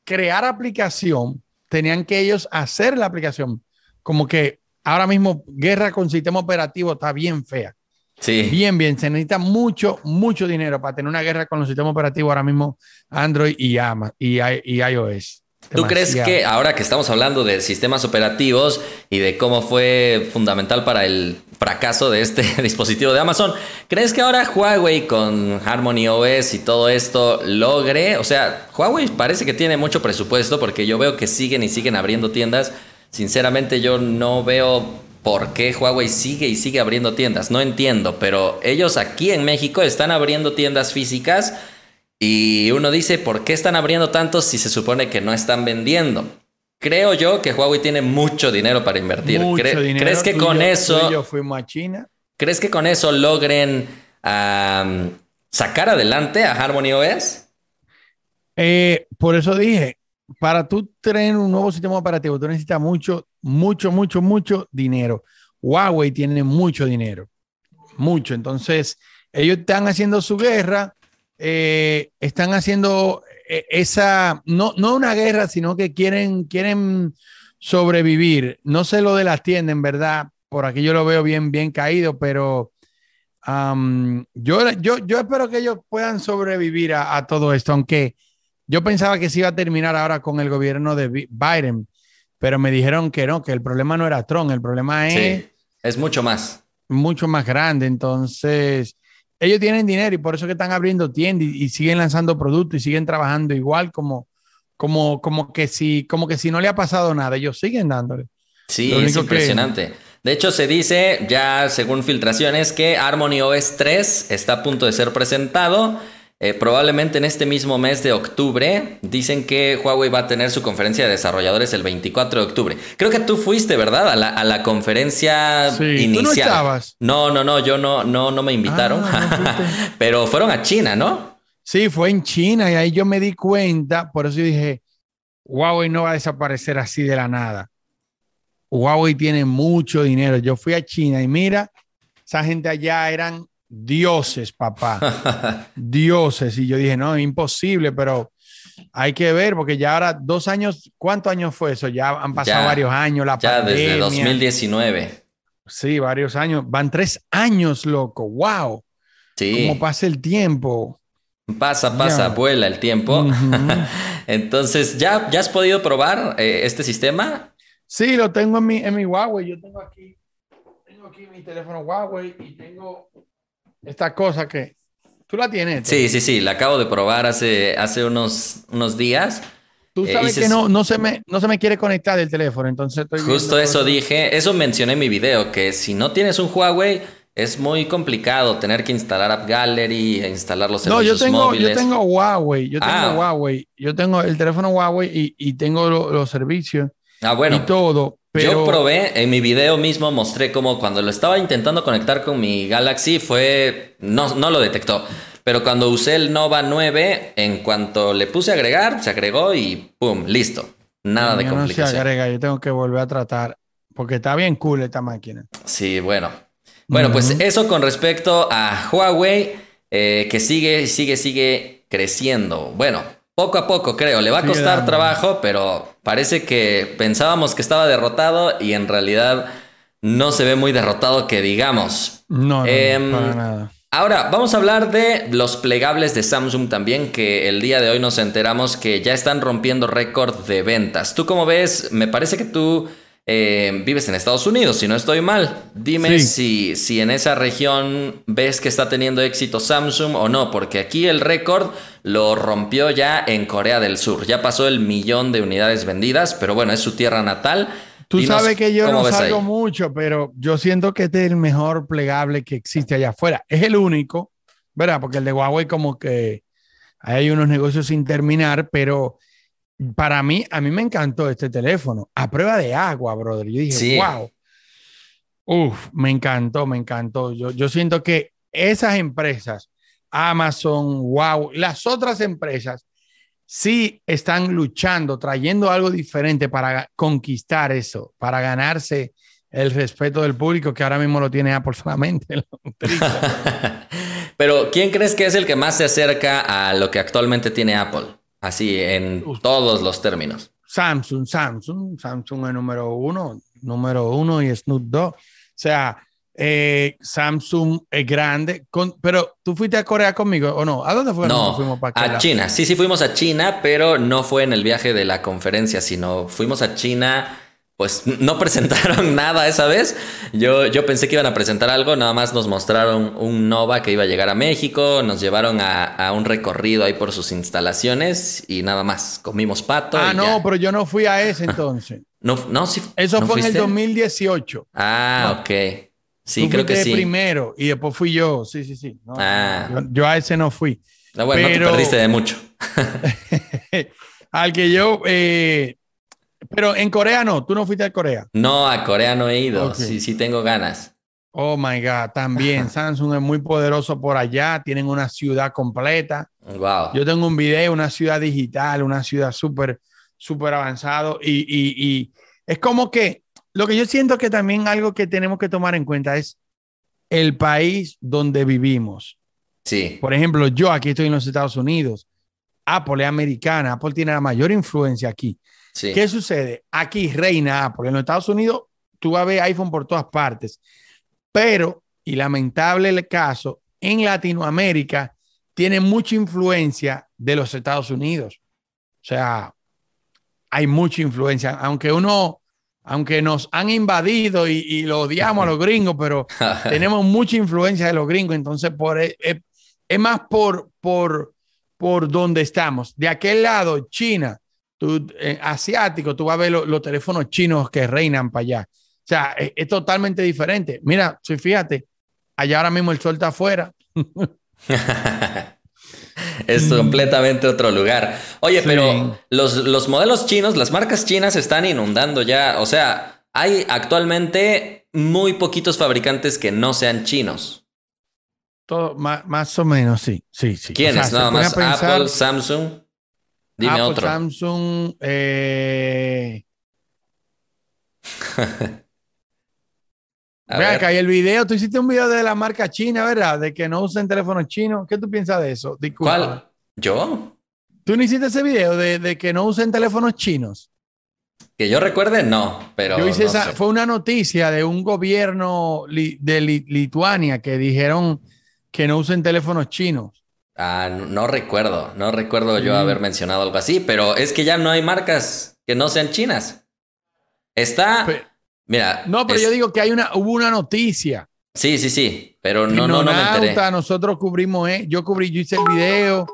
crear aplicación, tenían que ellos hacer la aplicación. Como que ahora mismo guerra con sistema operativo está bien fea. Sí. Bien, bien. Se necesita mucho, mucho dinero para tener una guerra con los sistemas operativos ahora mismo Android y, y, y iOS. ¿Tú crees que ahora que estamos hablando de sistemas operativos y de cómo fue fundamental para el fracaso de este [LAUGHS] dispositivo de Amazon, ¿crees que ahora Huawei con Harmony OS y todo esto logre? O sea, Huawei parece que tiene mucho presupuesto porque yo veo que siguen y siguen abriendo tiendas Sinceramente yo no veo por qué Huawei sigue y sigue abriendo tiendas. No entiendo, pero ellos aquí en México están abriendo tiendas físicas y uno dice, ¿por qué están abriendo tantos si se supone que no están vendiendo? Creo yo que Huawei tiene mucho dinero para invertir. ¿Crees que con eso... Yo fuimos a China. ¿Crees que con eso logren sacar adelante a Harmony OS? Eh, por eso dije, para tú tener un nuevo sistema operativo, tú necesitas mucho, mucho, mucho, mucho dinero. Huawei tiene mucho dinero, mucho. Entonces, ellos están haciendo su guerra, eh, están haciendo eh, esa, no, no una guerra, sino que quieren, quieren sobrevivir. No sé lo de las tiendas, en verdad. por aquí yo lo veo bien, bien caído, pero yo, yo, yo espero que ellos puedan sobrevivir a, todo esto, aunque yo pensaba que se iba a terminar ahora con el gobierno de Biden, pero me dijeron que no, que el problema no era Trump, el problema es... es mucho más. Mucho más grande, entonces ellos tienen dinero y por eso que están abriendo tiendas y, siguen lanzando productos y siguen trabajando igual como, como, como, que si, como que si no le ha pasado nada, ellos siguen dándole. Sí, es impresionante. De hecho, se dice ya según filtraciones que Harmony OS 3 está a punto de ser presentado. Eh, probablemente en este mismo mes de octubre. Dicen que Huawei va a tener su conferencia de desarrolladores el 24 de octubre. Creo que tú fuiste, ¿verdad? A la, a la conferencia inicial. ¿Tú no estabas? No, no, no, yo no, no, no me invitaron. Ah, [LAUGHS] Pero fueron a China, ¿no? Sí, fue en China y ahí yo me di cuenta, por eso dije, Huawei no va a desaparecer así de la nada. Huawei tiene mucho dinero. Yo fui a China y mira, esa gente allá eran dioses, papá. [LAUGHS] dioses. Y yo dije, no, imposible, pero hay que ver, porque ya ahora dos años, ¿cuántos años fue eso? Ya han pasado varios años, la ya desde 2019. Sí, varios años. Van tres años, loco. ¡Wow! Sí. ¿Cómo pasa el tiempo? Pasa, pasa, vuela el tiempo. [LAUGHS] Entonces, ¿ya, ¿ya has podido probar eh, este sistema? Sí, lo tengo en mi, en mi Huawei. Yo tengo aquí, tengo aquí mi teléfono Huawei y tengo esta cosa que tú la tienes. Sí, sí, sí, la acabo de probar hace, hace unos, unos días. Tú eh, sabes que no, no, se me, no se me quiere conectar el teléfono, entonces estoy Justo eso dije, eso mencioné en mi video, que si no tienes un Huawei, es muy complicado tener que instalar App Gallery e instalar los servicios no, yo tengo, móviles. Yo tengo Huawei, yo tengo ah. Huawei, yo tengo el teléfono Huawei y, y tengo los servicios. Ah, bueno. Y todo. Pero... Yo probé, en mi video mismo mostré cómo cuando lo estaba intentando conectar con mi Galaxy fue, no, no lo detectó. Pero cuando usé el Nova 9, en cuanto le puse a agregar, se agregó y ¡pum! Listo. Nada de complicación. No se agrega, yo tengo que volver a tratar, porque está bien cool esta máquina. Sí, bueno. Bueno, pues eso con respecto a Huawei, eh, que sigue, sigue, sigue creciendo. Bueno, poco a poco, creo. Le va a costar trabajo, pero parece que pensábamos que estaba derrotado y en realidad no se ve muy derrotado que digamos. No, no, em, para nada. Ahora, vamos a hablar de los plegables de Samsung también, que el día de hoy nos enteramos que ya están rompiendo récord de ventas. ¿Tú cómo ves? Me parece que tú eh, vives en Estados Unidos, si no estoy mal. Dime si, si en esa región ves que está teniendo éxito Samsung o no, porque aquí el récord lo rompió ya en Corea del Sur. Ya pasó el millón de unidades vendidas, pero bueno, es su tierra natal. Tú sabes que yo no salgo mucho, pero yo siento que este es el mejor plegable que existe allá afuera. Es el único, ¿verdad? Porque el de Huawei como que hay unos negocios sin terminar, pero para mí, a mí me encantó este teléfono. A prueba de agua, brother. Yo dije, wow. Uf, me encantó, me encantó. Yo, yo siento que esas empresas, Amazon, wow, las otras empresas, sí están luchando, trayendo algo diferente para conquistar eso, para ganarse el respeto del público que ahora mismo lo tiene Apple solamente. [LAUGHS] Pero, ¿quién crees que es el que más se acerca a lo que actualmente tiene Apple? Así, en todos los términos. Samsung, Samsung, Samsung es número uno, número uno y Snoop Dogg. O sea, eh, Samsung es grande, pero tú fuiste a Corea conmigo o no? ¿A dónde fuimos? No, fuimos para a China. Sí, sí fuimos a China, pero no fue en el viaje de la conferencia, sino fuimos a China pues no presentaron [LAUGHS] nada esa vez. Yo, yo pensé que iban a presentar algo, nada más nos mostraron un Nova que iba a llegar a México, nos llevaron a, un recorrido ahí por sus instalaciones y nada más. Comimos pato. Ah, no, pero yo no fui a ese [LAUGHS] entonces. no, no, sí. Eso fue en el 2018. Ah, ok. Sí, creo que sí. primero y después fui yo. Sí, sí, sí. ah. yo, a ese no fui. Ah, bueno, no te perdiste de mucho. [LAUGHS] al que yo eh, pero en Corea no, tú no fuiste a Corea. No, a Corea no he ido. Sí, sí tengo ganas. Oh my God, también [LAUGHS] Samsung es muy poderoso por allá. Tienen una ciudad completa. Wow. Yo tengo un video, una ciudad digital, una ciudad súper, súper avanzado. Y, y, y es como que lo que yo siento que también algo que tenemos que tomar en cuenta es el país donde vivimos. Sí. Por ejemplo, yo aquí estoy en los Estados Unidos. Apple es americana. Apple tiene la mayor influencia aquí. ¿Qué sucede? Aquí reina Apple. En los Estados Unidos tú vas a ver iPhone por todas partes. Pero, y lamentable el caso, en Latinoamérica tiene mucha influencia de los Estados Unidos. O sea, hay mucha influencia, aunque uno, aunque nos han invadido y, lo odiamos a los gringos, pero [LAUGHS] tenemos mucha influencia de los gringos, entonces por, es, es más por, por, por donde estamos. De aquel lado, China, tú, eh, asiático, tú vas a ver los teléfonos chinos que reinan para allá. O sea, es, es totalmente diferente. Mira, si fíjate, allá ahora mismo el sol está afuera. [LAUGHS] es completamente otro lugar. Oye, pero los, los modelos chinos, las marcas chinas están inundando ya. O sea, hay actualmente muy poquitos fabricantes que no sean chinos. Todo, más, o menos, sí. sí, sí. ¿Quiénes? Nada más Apple, Samsung. Dime Apple, otro. Samsung. Eh... [LAUGHS] Ve acá, y el video, tú hiciste un video de la marca china, ¿verdad? De que no usen teléfonos chinos. ¿Qué tú piensas de eso? ¿Cuál? ¿Yo? ¿Tú no hiciste ese video de, que no usen teléfonos chinos? Que yo recuerde, no, pero. Yo hice esa, fue una noticia de un gobierno de Lituania que dijeron que no usen teléfonos chinos. Ah, no, recuerdo, no recuerdo yo haber mencionado algo así, pero es que ya no hay marcas que no sean chinas. Está. Mira. No, pero yo digo que hay una, hubo una noticia. Sí, sí, sí, pero no, no, no me enteré. Nosotros cubrimos, eh, yo cubrí, yo hice el video.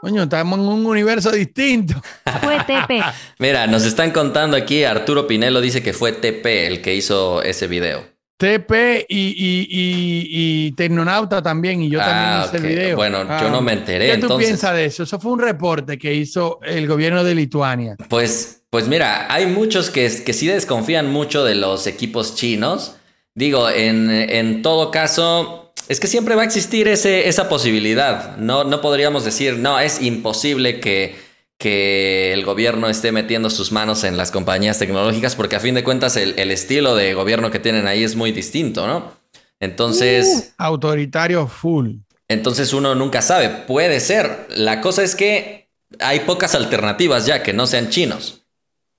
Coño, estamos en un universo distinto. [LAUGHS] Fue TP. Mira, nos están contando aquí, Arturo Pinelo dice que fue TP el que hizo ese video. TP y, y, Tecnonauta también, y yo también ah, hice el video. Bueno, yo no me ah, enteré. ¿Qué tú piensas de eso? Eso fue un reporte que hizo el gobierno de Lituania. Pues, pues mira, hay muchos que, que sí desconfían mucho de los equipos chinos. Digo, en, en todo caso, es que siempre va a existir ese, esa posibilidad. No, no podríamos decir, no, es imposible que que el gobierno esté metiendo sus manos en las compañías tecnológicas, porque a fin de cuentas el, estilo de gobierno que tienen ahí es muy distinto, ¿no? Entonces... Uh, autoritario full. Entonces uno nunca sabe, puede ser. La cosa es que hay pocas alternativas ya que no sean chinos.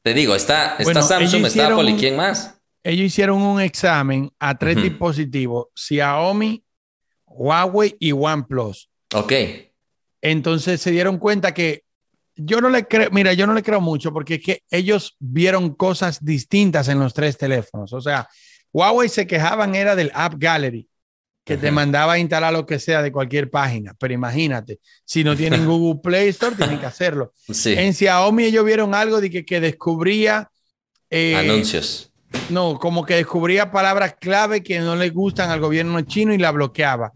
Te digo, está, está Samsung, está Apple y quién más. Ellos hicieron un examen a tres dispositivos, Xiaomi, Huawei y OnePlus. Ok. Entonces se dieron cuenta que yo no le creo, mira, yo no le creo mucho porque es que ellos vieron cosas distintas en los tres teléfonos. O sea, Huawei se quejaban era del App Gallery, que te mandaba a instalar lo que sea de cualquier página. Pero imagínate, si no tienen [LAUGHS] Google Play Store, tienen que hacerlo. En Xiaomi ellos vieron algo de que, que descubría... Eh, Anuncios. No, como que descubría palabras clave que no le gustan al gobierno chino y la bloqueaba.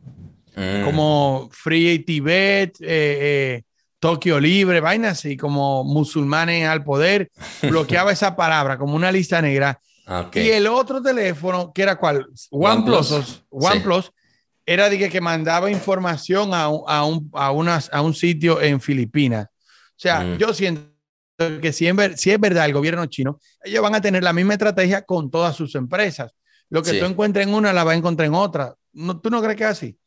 Mm. Como Free Tibet, eh, eh, Tokio libre, vainas y como musulmanes al poder, [LAUGHS] bloqueaba esa palabra como una lista negra. Y el otro teléfono, que era cuál? OnePlus. OnePlus, era de que, mandaba información a, a, un, a, unas, a un sitio en Filipinas. O sea, mm. yo siento que si, si, es verdad el gobierno chino, ellos van a tener la misma estrategia con todas sus empresas. Lo que tú encuentres en una, la va a encontrar en otra. ¿No, ¿Tú no crees que es así?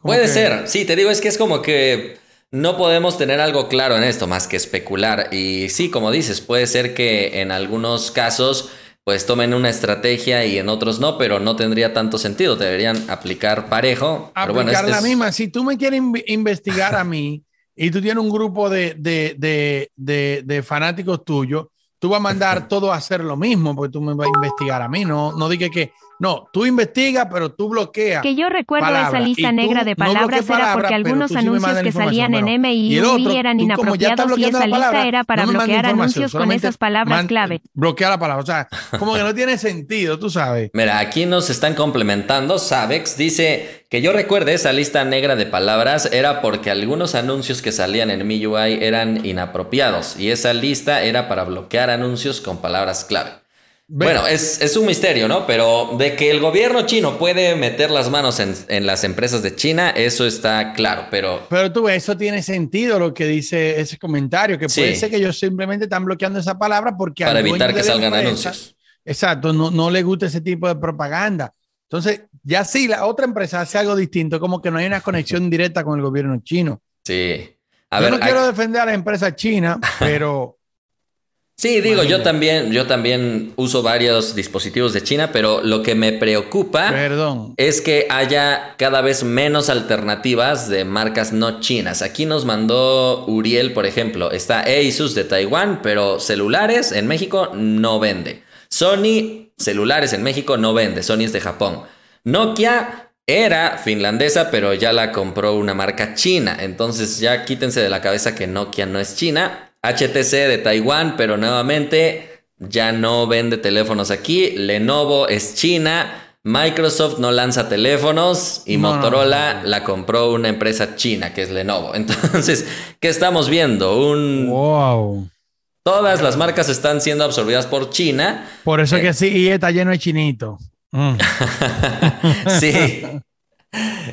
Puede ser, sí, te digo, es que es como que no podemos tener algo claro en esto más que especular. Y sí, como dices, puede ser que en algunos casos pues tomen una estrategia y en otros no, pero no tendría tanto sentido. Deberían aplicar parejo. Aplicar bueno, la misma. Si tú me quieres investigar a mí y tú tienes un grupo de, de, fanáticos tuyos, tú vas a mandar [LAUGHS] todo a hacer lo mismo porque tú me vas a investigar a mí. No, no digas que no, tú investigas, pero tú bloqueas. Que yo recuerdo esa lista negra de palabras era porque algunos anuncios que salían en M y U eran inapropiados y esa lista era para bloquear anuncios con esas palabras clave. Bloquear la palabra, o sea, como que no tiene sentido, tú sabes. Mira, aquí nos están complementando. Sabex dice que yo recuerde esa lista negra de palabras era porque algunos anuncios que salían en MIUI eran inapropiados y esa lista era para bloquear anuncios con palabras clave. Bueno, es, un misterio, ¿no? Pero de que el gobierno chino puede meter las manos en, las empresas de China, eso está claro, pero... Pero tú, eso tiene sentido lo que dice ese comentario, que puede ser que ellos simplemente están bloqueando esa palabra porque... Para evitar que salgan anuncios. Exacto, no, no le gusta ese tipo de propaganda. Entonces, ya sí, la otra empresa hace algo distinto, como que no hay una conexión [LAUGHS] directa con el gobierno chino. Sí. A Yo no quiero defender a la empresa china, [LAUGHS] pero Sí, digo, yo también, yo también uso varios dispositivos de China, pero lo que me preocupa es que haya cada vez menos alternativas de marcas no chinas. Aquí nos mandó Uriel, por ejemplo, está Asus de Taiwán, pero celulares en México no vende. Sony, celulares en México no vende, Sony es de Japón. Nokia era finlandesa, pero ya la compró una marca china. Entonces ya quítense de la cabeza que Nokia no es china. HTC de Taiwán, pero nuevamente ya no vende teléfonos aquí. Lenovo es China. Microsoft no lanza teléfonos y Motorola la compró una empresa china que es Lenovo. [LAUGHS] Entonces, ¿qué estamos viendo? Un wow. Todas las marcas están siendo absorbidas por China. Por eso que sí, y está lleno de chinito. Mm. [LAUGHS] sí. [LAUGHS]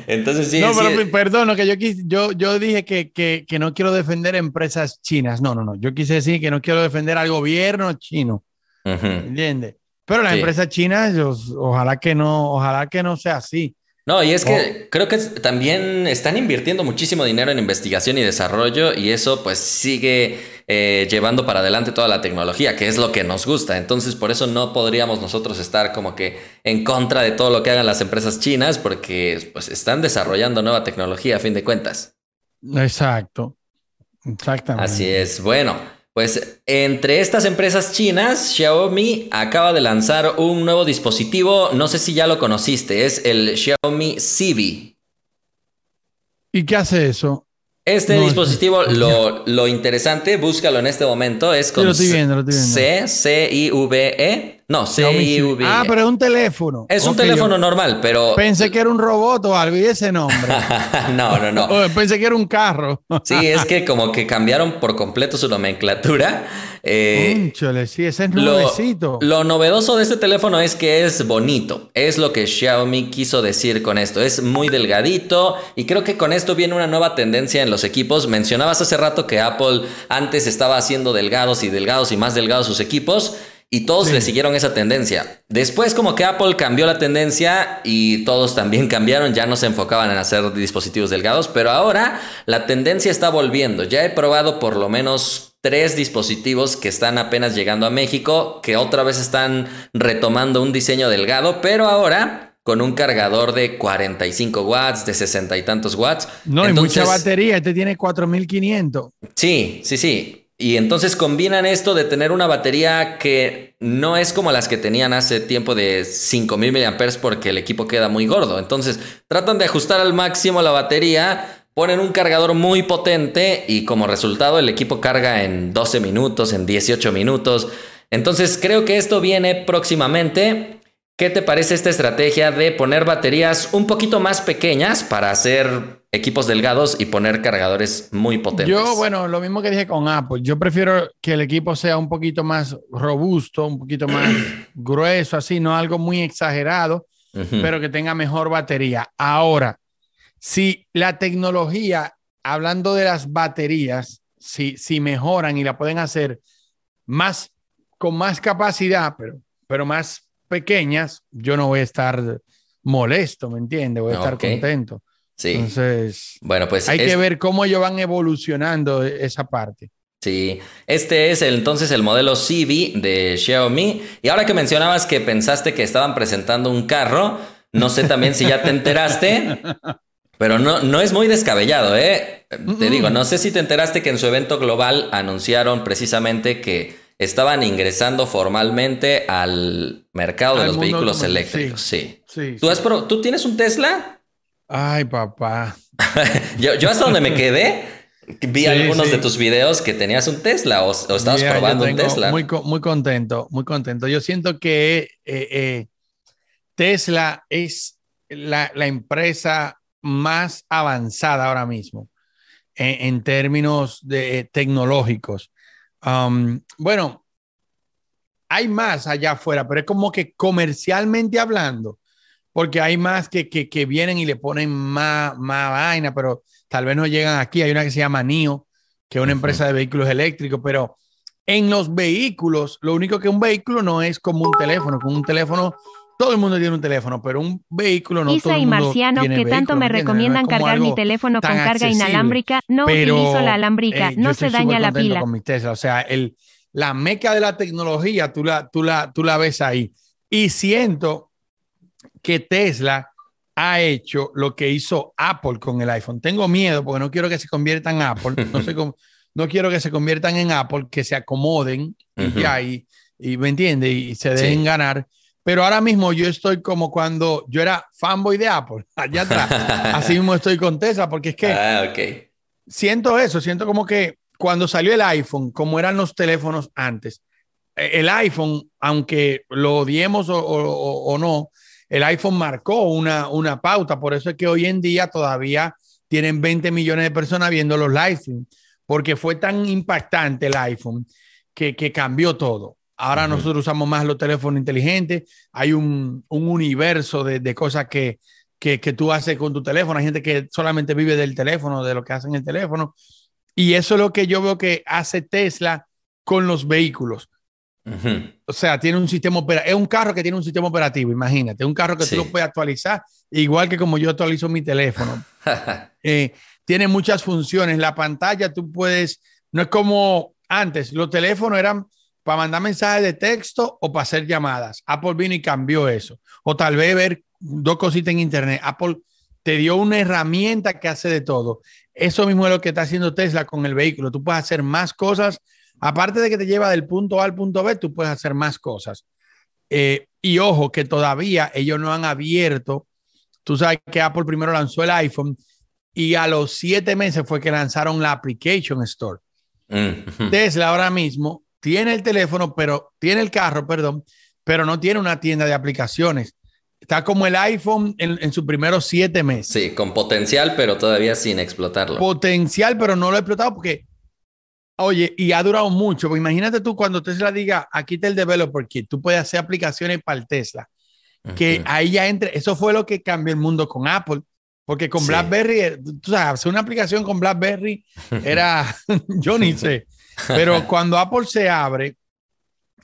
Entonces sí. No, pero perdón, que yo, yo, yo dije que, que, que, no quiero defender empresas chinas. No, no, no. Yo quise decir que no quiero defender al gobierno chino. ¿Entiendes? Pero las empresas chinas, ojalá que no, ojalá que no sea así. No, y es que creo que también están invirtiendo muchísimo dinero en investigación y desarrollo y eso pues sigue eh, llevando para adelante toda la tecnología, que es lo que nos gusta. Entonces por eso no podríamos nosotros estar como que en contra de todo lo que hagan las empresas chinas porque pues están desarrollando nueva tecnología a fin de cuentas. Exacto. Exactamente. Así es. Bueno, pues entre estas empresas chinas, Xiaomi acaba de lanzar un nuevo dispositivo, no sé si ya lo conociste, es el Xiaomi Civi. ¿Y qué hace eso? Este dispositivo, lo, lo, interesante, búscalo en este momento, es con C, C, I, V, E. No, C, I, V. E. Ah, pero es un teléfono. Es un teléfono normal, pero. Pensé que era un robot o algo y ese nombre. [LAUGHS] no, no, no. [LAUGHS] pensé que era un carro. [LAUGHS] sí, es que como que cambiaron por completo su nomenclatura. Eh, sí, ese es nuevecito. Lo, lo novedoso de este teléfono es que es bonito. Es lo que Xiaomi quiso decir con esto. Es muy delgadito y creo que con esto viene una nueva tendencia en los equipos. Mencionabas hace rato que Apple antes estaba haciendo delgados y delgados y más delgados sus equipos. Y todos le siguieron esa tendencia. Después como que Apple cambió la tendencia y todos también [LAUGHS] cambiaron, ya no se enfocaban en hacer dispositivos delgados, pero ahora la tendencia está volviendo. Ya he probado por lo menos tres dispositivos que están apenas llegando a México, que otra vez están retomando un diseño delgado, pero ahora con un cargador de 45 watts, de 60 y tantos watts. No, hay mucha batería, este tiene 4500. Sí, sí, sí. Y entonces combinan esto de tener una batería que no es como las que tenían hace tiempo de 5000 mAh porque el equipo queda muy gordo. Entonces tratan de ajustar al máximo la batería, ponen un cargador muy potente y como resultado el equipo carga en 12 minutos, en 18 minutos. Entonces creo que esto viene próximamente. ¿Qué te parece esta estrategia de poner baterías un poquito más pequeñas para hacer equipos delgados y poner cargadores muy potentes? Yo, bueno, lo mismo que dije con Apple. Yo prefiero que el equipo sea un poquito más robusto, un poquito más [CLEARS THROAT] grueso, así, no algo muy exagerado, pero que tenga mejor batería. Ahora, si la tecnología, hablando de las baterías, si, si mejoran y la pueden hacer más con más capacidad, pero, pero más pequeñas, yo no voy a estar molesto, ¿me entiendes? Voy a estar contento. Sí. Entonces, bueno, pues hay que ver cómo ellos van evolucionando esa parte. Sí, este es entonces el modelo Civi de Xiaomi. Y ahora que mencionabas que pensaste que estaban presentando un carro, no sé también si ya te enteraste, [LAUGHS] pero no, no es muy descabellado, ¿eh? Te digo, no sé si te enteraste que en su evento global anunciaron precisamente que estaban ingresando formalmente al mercado de los vehículos eléctricos. Sí. ¿Tú, has ¿Tú tienes un Tesla? Ay, papá. [LAUGHS] yo, yo hasta donde me quedé, vi algunos de tus videos que tenías un Tesla o, estabas probando un Tesla. Muy, muy contento, muy contento. Yo siento que eh, eh, Tesla es la, empresa más avanzada ahora mismo en, términos de, eh, tecnológicos. Um, bueno, hay más allá afuera, pero es como que comercialmente hablando, porque hay más que, que, vienen y le ponen más, más vaina, pero tal vez no llegan aquí. Hay una que se llama NIO, que es una empresa de vehículos eléctricos, pero en los vehículos, lo único que un vehículo no es como un teléfono, con un teléfono todo el mundo tiene un teléfono, pero un vehículo no Isa todo el mundo y Marciano, que tanto me recomiendan cargar mi teléfono con carga inalámbrica, no utilizo la alámbrica, eh, no se daña la pila. Con mi Tesla. O sea, el, la meca de la tecnología, tú la, tú la, tú la ves ahí. Y siento que Tesla ha hecho lo que hizo Apple con el iPhone. Tengo miedo porque no quiero que se conviertan en Apple, no, sé [LAUGHS] cómo, no quiero que se conviertan en Apple, que se acomoden y y, me entiende, y se dejen ganar. Pero ahora mismo yo estoy como cuando yo era fanboy de Apple, [LAUGHS] allá atrás. Así mismo estoy con Tesla, porque es que [LAUGHS] ah, siento eso, siento como que cuando salió el iPhone, como eran los teléfonos antes, e, el iPhone, aunque lo odiemos o, o no, el iPhone marcó una, una pauta. Por eso es que hoy en día todavía tienen 20 millones de personas viendo los live porque fue tan impactante el iPhone que, que cambió todo. Ahora nosotros usamos más los teléfonos inteligentes, hay un, un universo de, de cosas que, que, que, tú haces con tu teléfono, hay gente que solamente vive del teléfono, de lo que hace en el teléfono, y eso es lo que yo veo que hace Tesla con los vehículos. O sea, tiene un sistema operativo. Es un carro que tiene un sistema operativo, imagínate. Un carro que tú lo puedes actualizar, igual que como yo actualizo mi teléfono. [LAUGHS] Eh, tiene muchas funciones. La pantalla tú puedes, no es como antes, los teléfonos eran para mandar mensajes de texto o para hacer llamadas. Apple vino y cambió eso. O tal vez ver dos cositas en internet. Apple te dio una herramienta que hace de todo. Eso mismo es lo que está haciendo Tesla con el vehículo. Tú puedes hacer más cosas Aparte de que te lleva del punto A al punto B, tú puedes hacer más cosas. Eh, y ojo, que todavía ellos no han abierto. Tú sabes que Apple primero lanzó el iPhone y a los siete meses fue que lanzaron la Application Store. Mm. Tesla ahora mismo tiene el teléfono, pero tiene el carro, perdón, pero no tiene una tienda de aplicaciones. Está como el iPhone en, en sus primeros siete meses. Sí, con potencial, pero todavía sin explotarlo. Potencial, pero no lo he explotado porque Oye, y ha durado mucho. Pues imagínate tú cuando Tesla diga, aquí está el developer kit, tú puedes hacer aplicaciones para el Tesla. Que ahí ya entre, eso fue lo que cambió el mundo con Apple. Porque con BlackBerry, eh, tú sabes, hacer una aplicación con BlackBerry [LAUGHS] era, [LAUGHS] yo ni sé. Pero cuando Apple se abre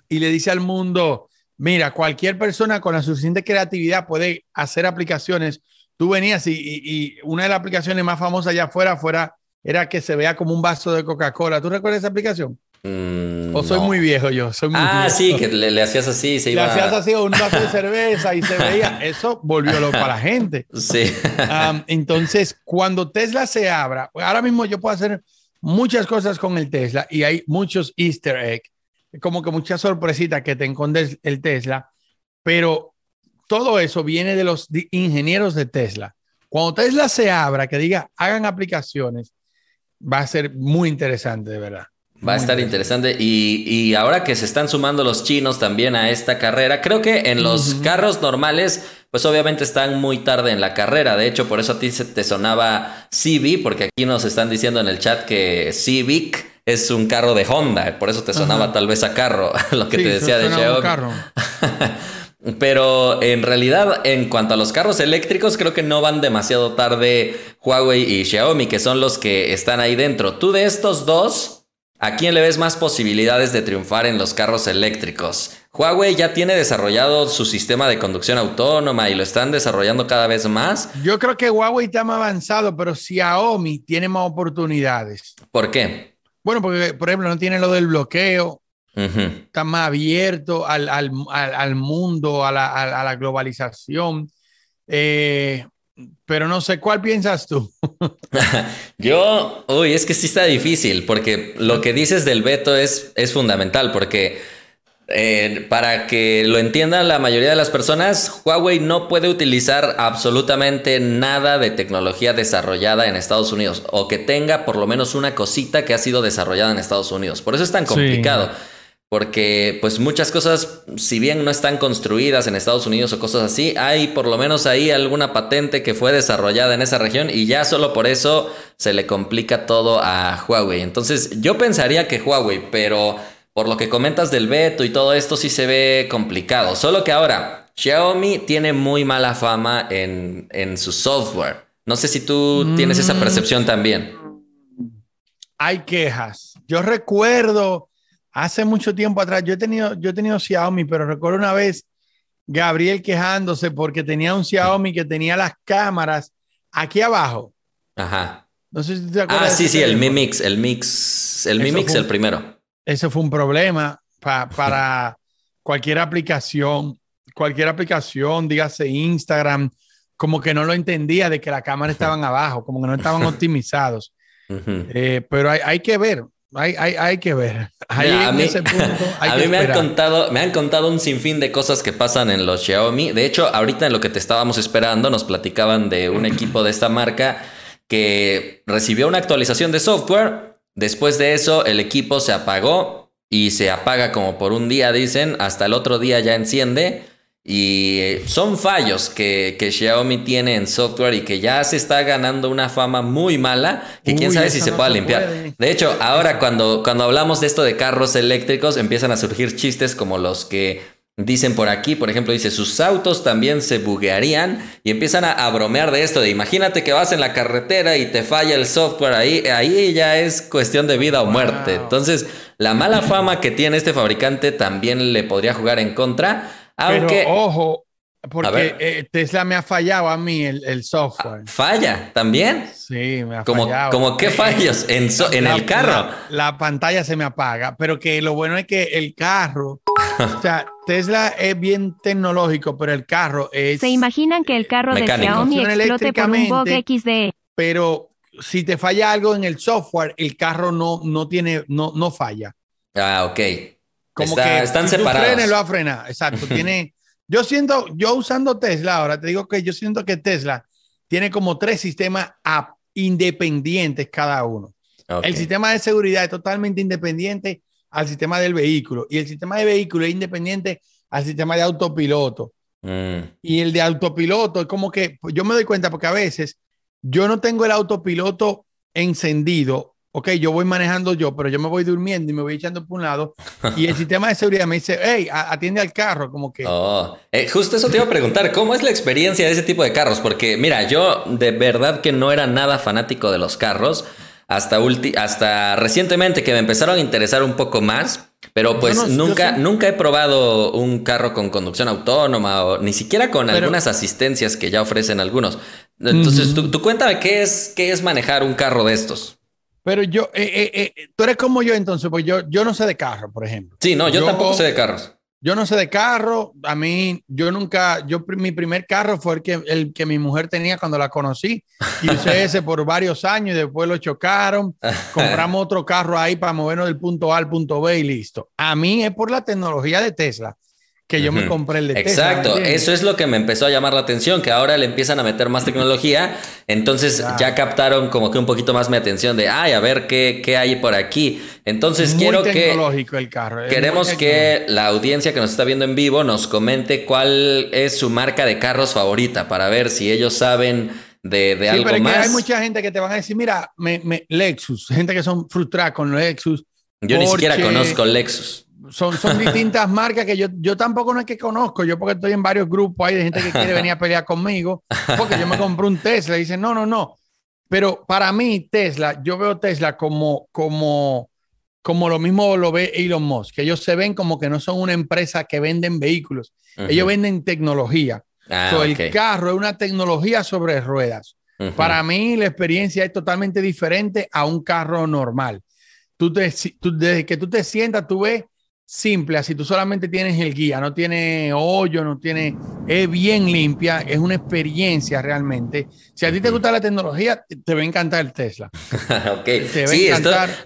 y le dice al mundo, mira, cualquier persona con la suficiente creatividad puede hacer aplicaciones. Tú venías y, y una de las aplicaciones más famosas allá afuera fuera era que se vea como un vaso de Coca-Cola. ¿Tú recuerdas esa aplicación? Mm, ¿O soy muy viejo yo? Soy muy ah, sí, que le, hacías así, se iba... Le hacías así un vaso de cerveza y se veía. [LAUGHS] Eso volvió loco para la gente. Sí. [LAUGHS] entonces, cuando Tesla se abra, ahora mismo yo puedo hacer muchas cosas con el Tesla y hay muchos easter eggs, como que muchas sorpresitas que te encontres el Tesla, pero todo eso viene de los ingenieros de Tesla. Cuando Tesla se abra, que diga, hagan aplicaciones, va a ser muy interesante, de verdad. Va a estar interesante. Y, ahora que se están sumando los chinos también a esta carrera, creo que en los carros normales, pues obviamente están muy tarde en la carrera. De hecho, por eso a ti se te sonaba Civic, porque aquí nos están diciendo en el chat que Civic es un carro de Honda. Por eso te sonaba tal vez a carro, [LAUGHS] lo que te decía de Xiaomi. [LAUGHS] Pero en realidad, en cuanto a los carros eléctricos, creo que no van demasiado tarde Huawei y Xiaomi, que son los que están ahí dentro. Tú de estos dos, ¿a quién le ves más posibilidades de triunfar en los carros eléctricos? Huawei ya tiene desarrollado su sistema de conducción autónoma y lo están desarrollando cada vez más. Yo creo que Huawei está más avanzado, pero Xiaomi tiene más oportunidades. ¿Por qué? Bueno, porque por ejemplo no tiene lo del bloqueo, Está más abierto al, al, al, mundo, a la, a la globalización. Eh, pero no sé, ¿cuál piensas tú? [LAUGHS] [LAUGHS] Yo, uy, es que sí está difícil, porque lo que dices del veto es, es fundamental, porque eh, para que lo entienda la mayoría de las personas, Huawei no puede utilizar absolutamente nada de tecnología desarrollada en Estados Unidos, o que tenga por lo menos una cosita que ha sido desarrollada en Estados Unidos. Por eso es tan complicado porque pues muchas cosas, si bien no están construidas en Estados Unidos o cosas así, hay por lo menos ahí alguna patente que fue desarrollada en esa región y ya solo por eso se le complica todo a Huawei. Entonces yo pensaría que Huawei, pero por lo que comentas del veto y todo esto sí se ve complicado. Solo que ahora Xiaomi tiene muy mala fama en, en su software. No sé si tú tienes esa mm. percepción también. Hay quejas. Yo recuerdo hace mucho tiempo atrás, yo he tenido, yo he tenido Xiaomi, pero recuerdo una vez Gabriel quejándose porque tenía un Xiaomi que tenía las cámaras aquí abajo. Ajá. No sé si te acuerdas. Ah, sí, sí, el Mi Mix, el Mix, el Mi Mix, el primero. Ese fue un problema [LAUGHS] para cualquier aplicación, cualquier aplicación, dígase Instagram, como que no lo entendía de que la cámara estaban abajo, como que no estaban [LAUGHS] optimizados. Eh, pero hay, hay, que ver, hay, hay, hay que ver. a mí, [LAUGHS] a mí me, han contado, me han contado un sinfín de cosas que pasan en los Xiaomi. De hecho, ahorita en lo que te estábamos esperando, nos platicaban de un equipo de esta marca que recibió una actualización de software. Después de eso, el equipo se apagó y se apaga como por un día, dicen. Hasta el otro día ya enciende. Y son fallos que, que, Xiaomi tiene en software y que ya se está ganando una fama muy mala que quién sabe si se pueda limpiar. De hecho, ahora cuando, cuando hablamos de esto de carros eléctricos empiezan a surgir chistes como los que dicen por aquí, por ejemplo, dice sus autos también se buguearían y empiezan a, bromear de esto de imagínate que vas en la carretera y te falla el software ahí, ahí ya es cuestión de vida o muerte. Entonces, la mala fama que tiene este fabricante también le podría jugar en contra. Aunque, Pero ojo, porque eh, Tesla me ha fallado a mí el, software. ¿Falla también? Sí, me ha como, fallado. ¿Como qué fallos en, en el carro? La, pantalla se me apaga, pero que lo bueno es que el carro, [LAUGHS] o sea, Tesla es bien tecnológico, pero el carro es... ¿Se imaginan que el carro de Xiaomi explote por un bug XD? Pero si te falla algo en el software, el carro no, no tiene, no, no falla. Ah, ok. Como que están separados. lo va a frenar, exacto. tiene, yo siento, yo usando Tesla ahora, te digo que yo siento que Tesla tiene como tres sistemas independientes cada uno. El sistema de seguridad es totalmente independiente al sistema del vehículo y el sistema de vehículo es independiente al sistema de autopiloto. Mm. Y el de autopiloto es como que pues, yo me doy cuenta porque a veces yo no tengo el autopiloto encendido ok, yo voy manejando yo, pero yo me voy durmiendo y me voy echando por un lado y el [LAUGHS] sistema de seguridad me dice, hey, atiende al carro, como que... Oh, eh, justo eso te iba a preguntar, ¿cómo es la experiencia de ese tipo de carros? Porque mira, yo de verdad que no era nada fanático de los carros hasta, hasta recientemente que me empezaron a interesar un poco más. Pero pues nunca, nunca he probado un carro con conducción autónoma o ni siquiera con algunas asistencias que ya ofrecen algunos. Entonces, tú, tú, cuéntame qué es, qué es manejar un carro de estos. Pero yo, eh, eh, eh, tú eres como yo entonces, pues yo, yo no sé de carro, por ejemplo. Sí, no, yo, tampoco sé de carros. Yo no sé de carro, a mí, yo nunca, yo mi primer carro fue el que, el que mi mujer tenía cuando la conocí y usé [LAUGHS] ese por varios años y después lo chocaron, [LAUGHS] compramos otro carro ahí para movernos del punto A al punto B y listo. A mí es por la tecnología de Tesla que yo me compré el de Exacto, eso es lo que me empezó a llamar la atención, que ahora le empiezan a meter más tecnología, entonces ya captaron como que un poquito más mi atención de, ay, a ver qué, qué hay por aquí. Entonces quiero que... el carro. Queremos que la audiencia que nos está viendo en vivo nos comente cuál es su marca de carros favorita para ver si ellos saben de, de algo pero más. hay mucha gente que te van a decir, mira, me, Lexus, gente que son frustradas con Lexus. Yo ni siquiera conozco Lexus son, son [LAUGHS] distintas marcas que yo, yo tampoco no es que conozco, yo porque estoy en varios grupos hay de gente que quiere venir a pelear conmigo, porque yo me compré un Tesla y dicen, no, no, no. Pero para mí, Tesla, yo veo Tesla como, como, como lo mismo lo ve Elon Musk, que ellos se ven como que no son una empresa que venden vehículos, ellos venden tecnología. Ah, el carro es una tecnología sobre ruedas. Para mí, la experiencia es totalmente diferente a un carro normal. Tú, te, tú desde que tú te sientas, tú ves simple, así tú solamente tienes el guía, no tiene hoyo, no tiene, es bien limpia, es una experiencia realmente. Si a ti te gusta la tecnología, te va a encantar el Tesla. [LAUGHS] ok, sí,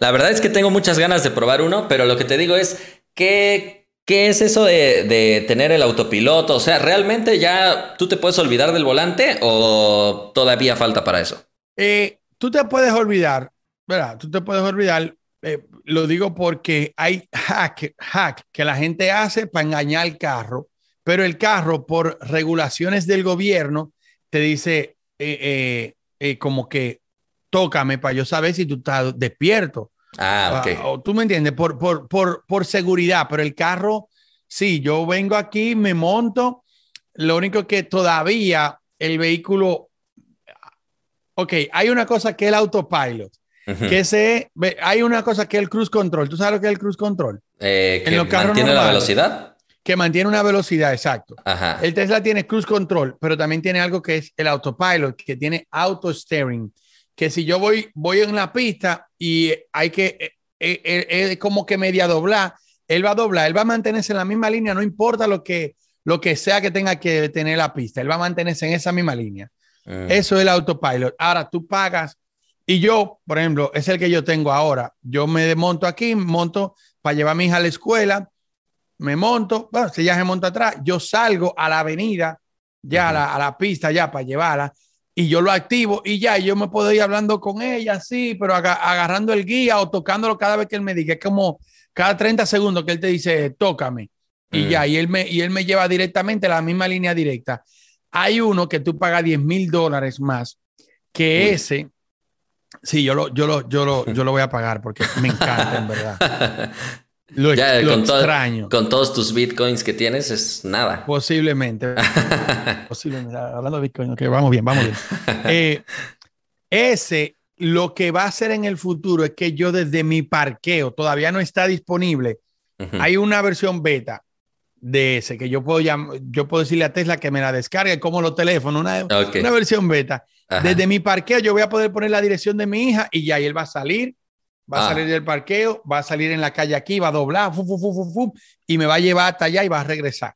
la verdad es que tengo muchas ganas de probar uno, pero lo que te digo es que... ¿Qué es eso de, tener el autopiloto? O sea, ¿realmente ya tú te puedes olvidar del volante o todavía falta para eso? Eh, tú te puedes olvidar, ¿verdad? Tú te puedes olvidar, eh, lo digo porque hay hack, hack que la gente hace para engañar al carro, pero el carro por regulaciones del gobierno te dice eh, eh, como que tócame para yo saber si tú estás despierto. Ah, ok. o, tú me entiendes, por, por, por, por seguridad, pero el carro, sí, yo vengo aquí, me monto, lo único que todavía el vehículo, ok, hay una cosa que es el autopilot que se, hay una cosa que es el cruise control. ¿Tú sabes lo que es el cruise control? Eh, que mantiene la velocidad. Que mantiene una velocidad, exacto. El Tesla tiene cruise control, pero también tiene algo que es el autopilot, que tiene auto steering. Que si yo voy, voy en la pista y hay que, es como que media doblar. Él va a doblar, él va a mantenerse en la misma línea, no importa lo que, lo que sea que tenga que tener la pista, él va a mantenerse en esa misma línea. Mm. Eso es el autopilot. Ahora tú pagas y yo, por ejemplo, es el que yo tengo ahora. Yo me desmonto aquí, monto para llevar a mi hija a la escuela, me monto, bueno, si ya se monta atrás, yo salgo a la avenida, ya a, la, pista, ya para llevarla, y yo lo activo y ya, yo me puedo ir hablando con ella, sí, pero agarrando el guía o tocándolo cada vez que él me diga, es como cada 30 segundos que él te dice, tócame, y ya, y él, me, y él me lleva directamente a la misma línea directa. Hay uno que tú pagas 10 mil dólares más, que ese Sí, yo lo, yo lo, yo lo, [LAUGHS] yo lo voy a pagar porque me encanta, en verdad. Lo, con extraño. con todos tus bitcoins que tienes es nada. Posiblemente. [LAUGHS] Posiblemente. Hablando de bitcoin, ok, vamos bien, vamos bien. Eh, ese, lo que va a hacer en el futuro es que yo desde mi parqueo, todavía no está disponible, hay una versión beta de ese que yo puedo, yo puedo decirle a Tesla que me la descargue como los teléfonos, una, una versión beta desde mi parqueo yo voy a poder poner la dirección de mi hija y ya él va a salir, va a ah. salir del parqueo, va a salir en la calle aquí, va a doblar, y me va a llevar hasta allá y va a regresar.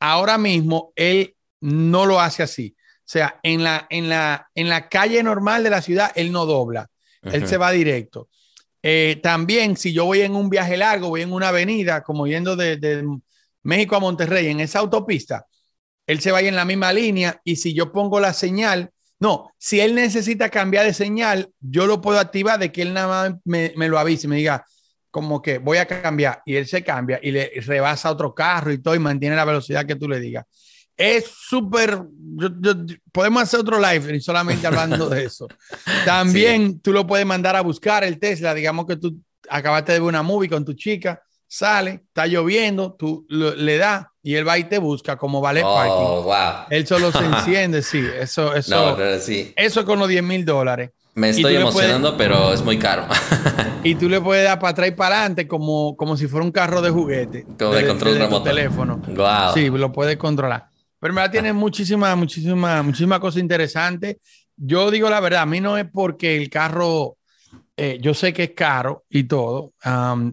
Ahora mismo él no lo hace así. O sea, en la, en la, en la calle normal de la ciudad, él no dobla, él se va directo. Eh, también, si yo voy en un viaje largo, voy en una avenida, como yendo de, de México a Monterrey, en esa autopista, él se va en la misma línea y si yo pongo la señal, no, si él necesita cambiar de señal, yo lo puedo activar de que él nada más me, lo avise y me diga como que voy a cambiar y él se cambia y le rebasa otro carro y todo y mantiene la velocidad que tú le digas. Es súper, podemos hacer otro live y solamente hablando de eso. [LAUGHS] También tú lo puedes mandar a buscar el Tesla, digamos que tú acabaste de ver una movie con tu chica, sale, está lloviendo, tú le das y él va y te busca como vale oh, Wow. Él solo se [LAUGHS] enciende, sí. Eso, eso, sí. eso con los 10 mil dólares. Me estoy emocionando, pero es muy caro. [LAUGHS] y tú le puedes dar para atrás y para adelante como, como si fuera un carro de juguete. Como de, control remoto. teléfono. Wow. Sí, lo puedes controlar. Pero me tiene muchísimas, muchísimas, muchísimas cosas interesantes. Yo digo la verdad, a mí no es porque el carro, eh, yo sé que es caro y todo,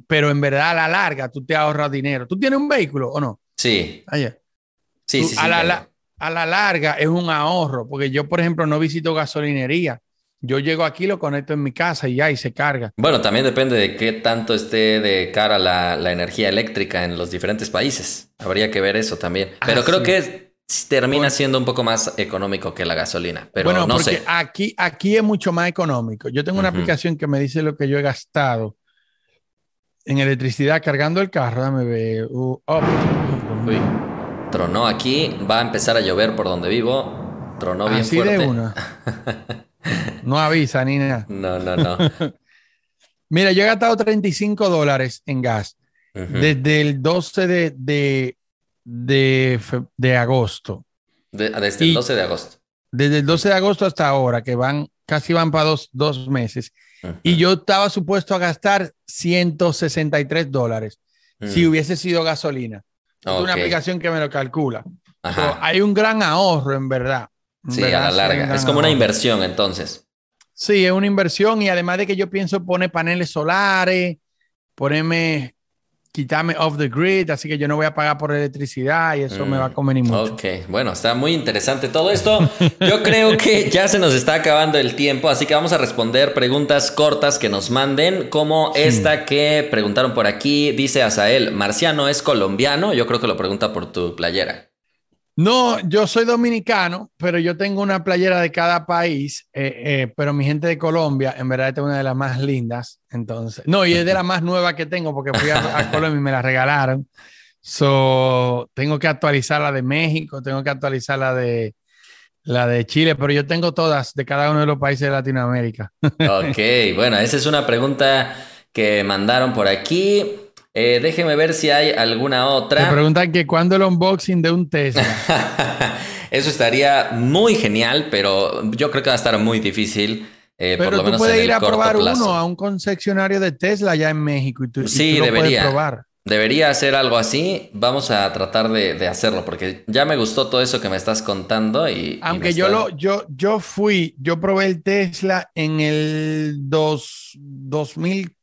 pero en verdad a la larga tú te ahorras dinero. ¿Tú tienes un vehículo o no? Sí. Sí, sí, a, la, a la larga es un ahorro, porque yo, por ejemplo, no visito gasolinería. Yo llego aquí, lo conecto en mi casa y ya, y se carga. Bueno, también depende de qué tanto esté de cara la, la energía eléctrica en los diferentes países. Habría que ver eso también. Pero creo que termina siendo un poco más económico que la gasolina. Pero bueno, no porque sé. Aquí, aquí es mucho más económico. Yo tengo una aplicación que me dice lo que yo he gastado en electricidad cargando el carro. Dame ver. Uh, Tronó aquí, va a empezar a llover por donde vivo. Tronó bien Así fuerte. De una. [LAUGHS] No avisa ni nada. No, no, no. [LAUGHS] Mira, yo he gastado 35 dólares en gas desde el 12 de, de, de, agosto. desde el 12 de agosto. Desde el 12 de agosto hasta ahora, que van, casi van para dos, dos meses. Y yo estaba supuesto a gastar 163 dólares si hubiese sido gasolina. Es una aplicación que me lo calcula. hay un gran ahorro, en verdad. sí, a la larga. Es como una inversión, entonces. Sí, es una inversión y además de que yo pienso poner paneles solares, ponerme quitarme off the grid, así que yo no voy a pagar por electricidad y eso me va a mm, comer ni mucho. Ok, bueno, está muy interesante todo esto. Yo creo que [LAUGHS] ya se nos está acabando el tiempo, así que vamos a responder preguntas cortas que nos manden, como esta que preguntaron por aquí. Dice Asael, ¿Marciano es colombiano? Yo creo que lo pregunta por tu playera. No, yo soy dominicano, pero yo tengo una playera de cada país, eh, eh, pero mi gente de Colombia, en verdad, es una de las más lindas. Entonces, no, y es de la más nueva que tengo porque fui a, Colombia y me la regalaron. So, tengo que actualizar la de México, tengo que actualizar la de, la de Chile, pero yo tengo todas de cada uno de los países de Latinoamérica. Ok, bueno, esa es una pregunta que mandaron por aquí. Eh, déjeme ver si hay alguna otra. Me preguntan que cuándo el unboxing de un Tesla. [LAUGHS] Eso estaría muy genial, pero yo creo que va a estar muy difícil. Eh, pero por lo tú menos puedes ir a probar uno a un concesionario de Tesla allá en México y tú, sí, debería. probar. Debería hacer algo así. Vamos a tratar de, hacerlo porque ya me gustó todo eso que me estás contando y. Aunque yo lo, yo, yo fui, yo probé el Tesla en el dos, 2000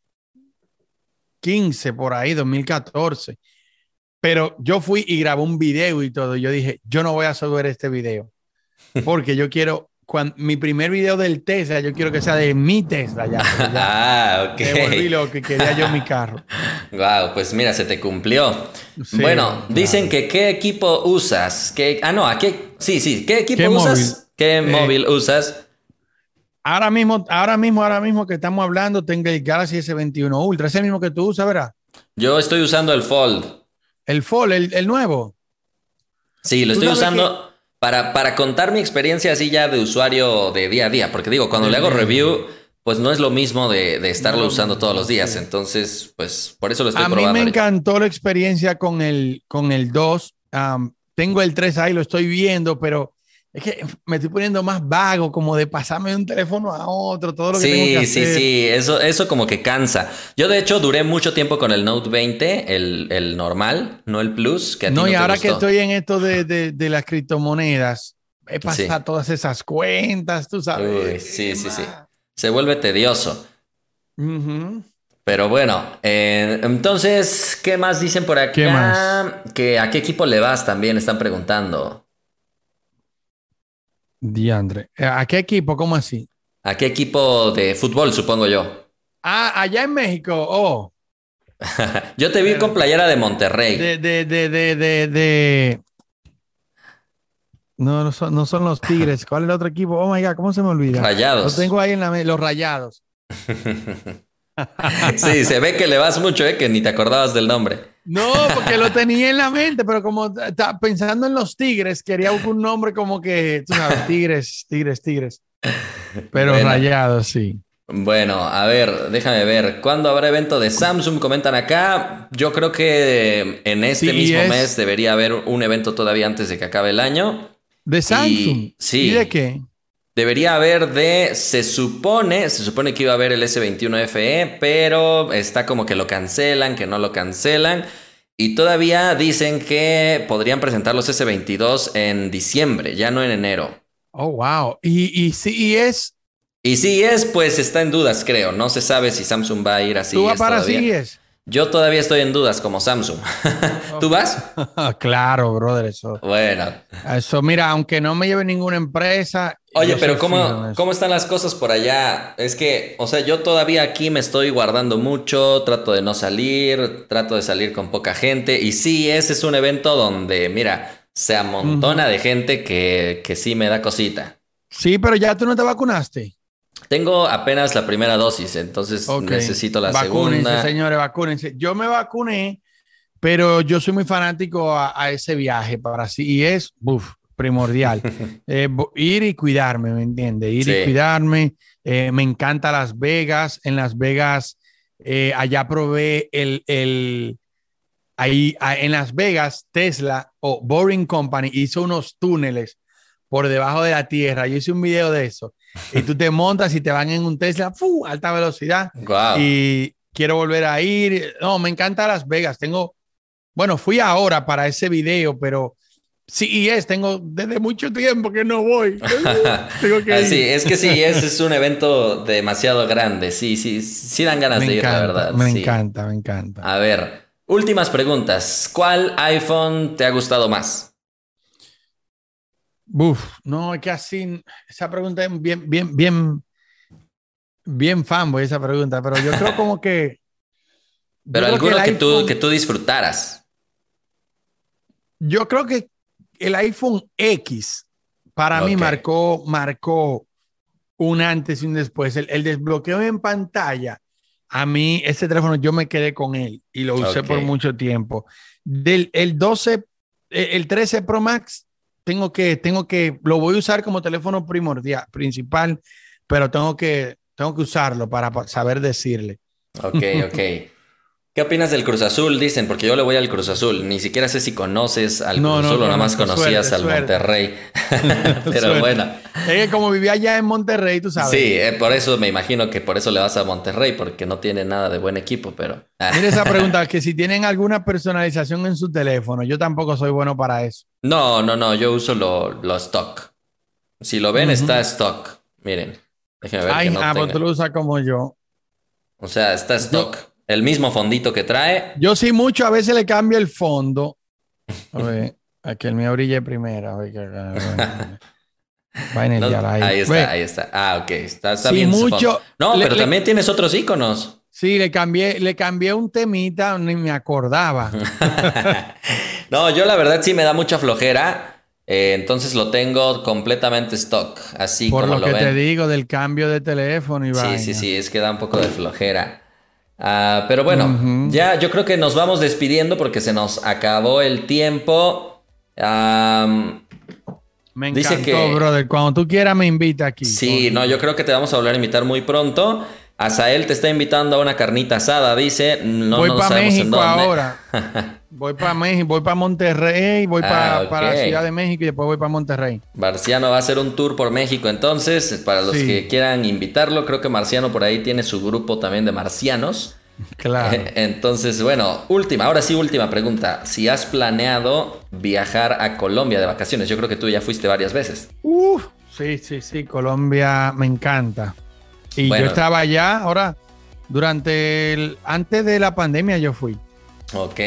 2015, por ahí, 2014. Pero yo fui y grabé un video y todo. Yo dije, yo no voy a subir este video [LAUGHS] porque yo quiero cuando, mi primer video del Tesla, yo quiero que sea de mi Tesla ya. [LAUGHS] ah, ok. Devolví lo que quería yo mi carro. [LAUGHS] Wow, pues mira, se te cumplió. bueno, dicen que qué equipo usas. ¿Qué, ah, no, ¿a qué? Sí, sí, ¿qué equipo usas? ¿Qué eh, móvil usas? Ahora mismo, ahora mismo, ahora mismo que estamos hablando, tengo el Galaxy S21 Ultra. ¿Es el mismo que tú usas, verdad? Yo estoy usando el Fold. ¿El Fold, el, el nuevo? Sí, lo estoy usando para, para contar mi experiencia así ya de usuario de día a día, porque digo, cuando le hago review, pues no es lo mismo de, de estarlo usando todos los días. Entonces, pues por eso lo estoy probando. A mí me encantó la experiencia con el, con el 2. tengo el 3 ahí, lo estoy viendo, pero es que me estoy poniendo más vago, como de pasarme de un teléfono a otro, todo lo que tengo que hacer. Sí, sí, sí, eso, eso como que cansa. Yo de hecho duré mucho tiempo con el Note 20, el, el normal, no el Plus. Que no, y ahora que estoy en esto de, de, de las criptomonedas, he pasado todas esas cuentas, tú sabes. sí, sí, sí. Se vuelve tedioso. Pero bueno, eh, entonces, ¿qué más dicen por acá? ¿Qué más? Que a qué equipo le vas también están preguntando. Diandre. Eh, ¿A qué equipo? ¿Cómo así? ¿A qué equipo de fútbol, supongo yo? Ah, allá en México. Oh. [LAUGHS] yo te vi con playera de Monterrey. De, de, de, de, de, No, no son, no son los [LAUGHS] Tigres. ¿Cuál es el otro equipo? Oh my God, ¿cómo se me olvida? Rayados. Los tengo ahí en la los Rayados. [LAUGHS] sí, se ve que le vas mucho, ¿eh? que ni te acordabas del nombre. No, porque lo tenía en la mente, pero como pensando en los tigres, quería un nombre como que, tú sabes, tigres, tigres, tigres. Pero rayados, sí. Bueno, a ver, déjame ver. ¿Cuándo habrá evento de Samsung? Comentan acá. Yo creo que en este mismo mes debería haber un evento todavía antes de que acabe el año. ¿De Samsung? sí. ¿Y de qué? Debería haber de, se supone, se supone que iba a haber el S21 FE, pero está como que lo cancelan, que no lo cancelan. Y todavía dicen que podrían presentar los S22 en diciembre, ya no en enero. Oh, wow. ¿Y, y si es? Y si es, pues está en dudas, creo. No se sabe si Samsung va a ir así. ¿Tú vas para es? Yo todavía estoy en dudas como Samsung. [LAUGHS] ¿Tú vas? [LAUGHS] claro, brother, eso. Bueno. Eso, mira, aunque no me lleve ninguna empresa. Oye, pero ¿cómo, ¿cómo están las cosas por allá? Es que, o sea, yo todavía aquí me estoy guardando mucho, trato de no salir, trato de salir con poca gente. Y sí, ese es un evento donde, mira, se amontona de gente que, que sí me da cosita. Sí, pero ya tú no te vacunaste. Tengo apenas la primera dosis, entonces necesito la segunda. señores, vacúnense. Yo me vacuné, pero yo soy muy fanático a, ese viaje para sí y es primordial. [LAUGHS] Eh, ir y cuidarme, ¿me entiendes? Ir y cuidarme. Eh, me encanta Las Vegas. En Las Vegas, eh, allá probé el, el ahí en Las Vegas, Tesla o Boring Company hizo unos túneles por debajo de la tierra. Yo hice un video de eso y tú te montas y te van en un Tesla, ¡fu! alta velocidad. Y quiero volver a ir. No, me encanta Las Vegas. Tengo, bueno, fui ahora para ese video, pero sí es, tengo desde mucho tiempo que no voy. [LAUGHS] tengo que Sí, es que sí, es, es un evento demasiado grande. Sí, sí, sí dan ganas de ir, la verdad. Me encanta, me encanta. A ver, últimas preguntas. ¿Cuál iPhone te ha gustado más? Uf, no, es que así, esa pregunta es bien, bien, bien, bien fanboy esa pregunta, pero yo creo como que... pero alguno que, tú, que tú disfrutaras. Yo creo que el iPhone X para mí marcó, marcó un antes y un después. El, desbloqueo en pantalla, a mí ese teléfono yo me quedé con él y lo usé por mucho tiempo. Del el 12, el 13 Pro Max tengo que, tengo que, lo voy a usar como teléfono primordial, principal, pero tengo que, tengo que usarlo para saber decirle. Ok, ok. ¿Qué opinas del Cruz Azul? Dicen, porque yo le voy al Cruz Azul. Ni siquiera sé si conoces al Cruz Azul o nada más conocías al Monterrey. [LAUGHS] [LAUGHS] Pero bueno. Es que como vivía allá en Monterrey, tú sabes. Sí, eh, por eso me imagino que por eso le vas a Monterrey, porque no tiene nada de buen equipo, pero. [LAUGHS] Mira esa pregunta, que si tienen alguna personalización en su teléfono. Yo tampoco soy bueno para eso. No, no, no, yo uso lo, stock. Si lo ven, está stock. Miren, déjenme ver. Ay, ah, pues tú lo usas como yo. O sea, está stock. El mismo fondito que trae. Yo sí mucho, a veces le cambio el fondo. [LAUGHS] A ver, a que el mío brille primero. Va en el ahí. está, ahí está. Ah, ok. Está, está bien. Mucho, no, pero también tienes otros iconos. Sí, le cambié, le cambié un temita, ni me acordaba. [LAUGHS] no, yo la verdad sí me da mucha flojera. Eh, entonces lo tengo completamente stock, así Por como lo, que te digo del cambio de teléfono y Sí, sí, sí, es que da un poco de flojera. Ah, pero bueno, ya yo creo que nos vamos despidiendo porque se nos acabó el tiempo. me encantó, dice que, brother. Cuando tú quieras me invita aquí. Sí, no, yo creo que te vamos a volver a invitar muy pronto. Asael te está invitando a una carnita asada, dice. No, voy para México ahora. [LAUGHS] voy para México, voy para Monterrey, voy ah, para, la Ciudad de México y después voy para Monterrey. Marciano va a hacer un tour por México entonces. Para los que quieran invitarlo, creo que Marciano por ahí tiene su grupo también de marcianos. [LAUGHS] Claro. [LAUGHS] Entonces, bueno, última, ahora sí, última pregunta. Si has planeado viajar a Colombia de vacaciones, yo creo que tú ya fuiste varias veces. Uf, sí, sí, sí, Colombia me encanta. Y yo estaba allá, ahora, durante el, antes de la pandemia yo fui. Ok.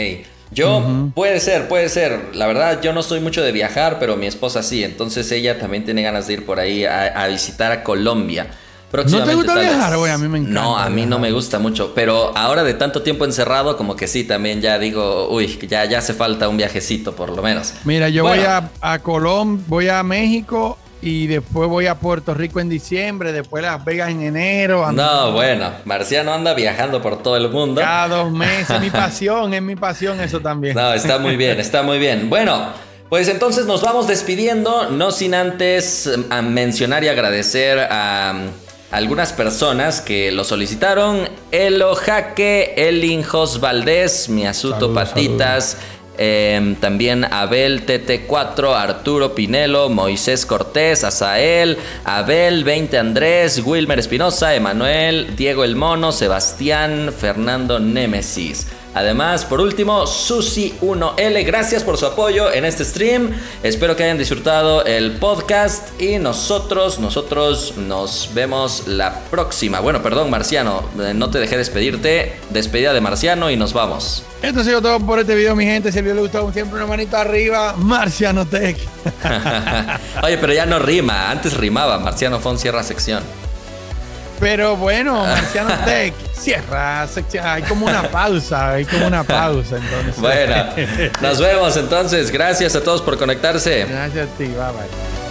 Yo, puede ser, puede ser. La verdad, yo no soy mucho de viajar, pero mi esposa sí. Entonces ella también tiene ganas de ir por ahí a, visitar a Colombia. ¿No te gusta viajar, güey? A mí me encanta. No, a mí no me gusta mucho. Pero ahora de tanto tiempo encerrado, como que sí, también ya digo, uy, ya, ya hace falta un viajecito por lo menos. Mira, yo voy a, a Colombia, voy a México y después voy a Puerto Rico en diciembre, después Las Vegas en enero. No, bueno, Marciano anda viajando por todo el mundo. Cada dos meses, es mi [LAUGHS] pasión, es mi pasión eso también. No, está muy [LAUGHS] bien, está muy bien. Bueno, pues entonces nos vamos despidiendo, no sin antes mm, mencionar y agradecer a mm, algunas personas que lo solicitaron. Elo Jaque, Elin Jos Valdés, Miasuto Patitas. Em, también Abel TT4, Arturo Pinelo, Moisés Cortés, Azael, Abel 20 Andrés, Wilmer Espinosa, Emanuel, Diego El Mono, Sebastián, Fernando Némesis. Además, por último, Susi1L, gracias por su apoyo en este stream. Espero que hayan disfrutado el podcast y nosotros, nosotros nos vemos la próxima. Bueno, perdón, Marciano, eh, no te dejé despedirte. Despedida de Marciano y nos vamos. Esto ha sido todo por este video, mi gente. Si el video les gustó, siempre una manito arriba. Marciano Tech. [LAUGHS] Oye, pero ya no rima. Antes rimaba. Marciano Fon cierra sección. Pero bueno, Marciano Tech cierra. Hay como una pausa, hay como una pausa entonces. Bueno, [LAUGHS] nos vemos entonces. Gracias a todos por conectarse. Gracias a ti, bye bye.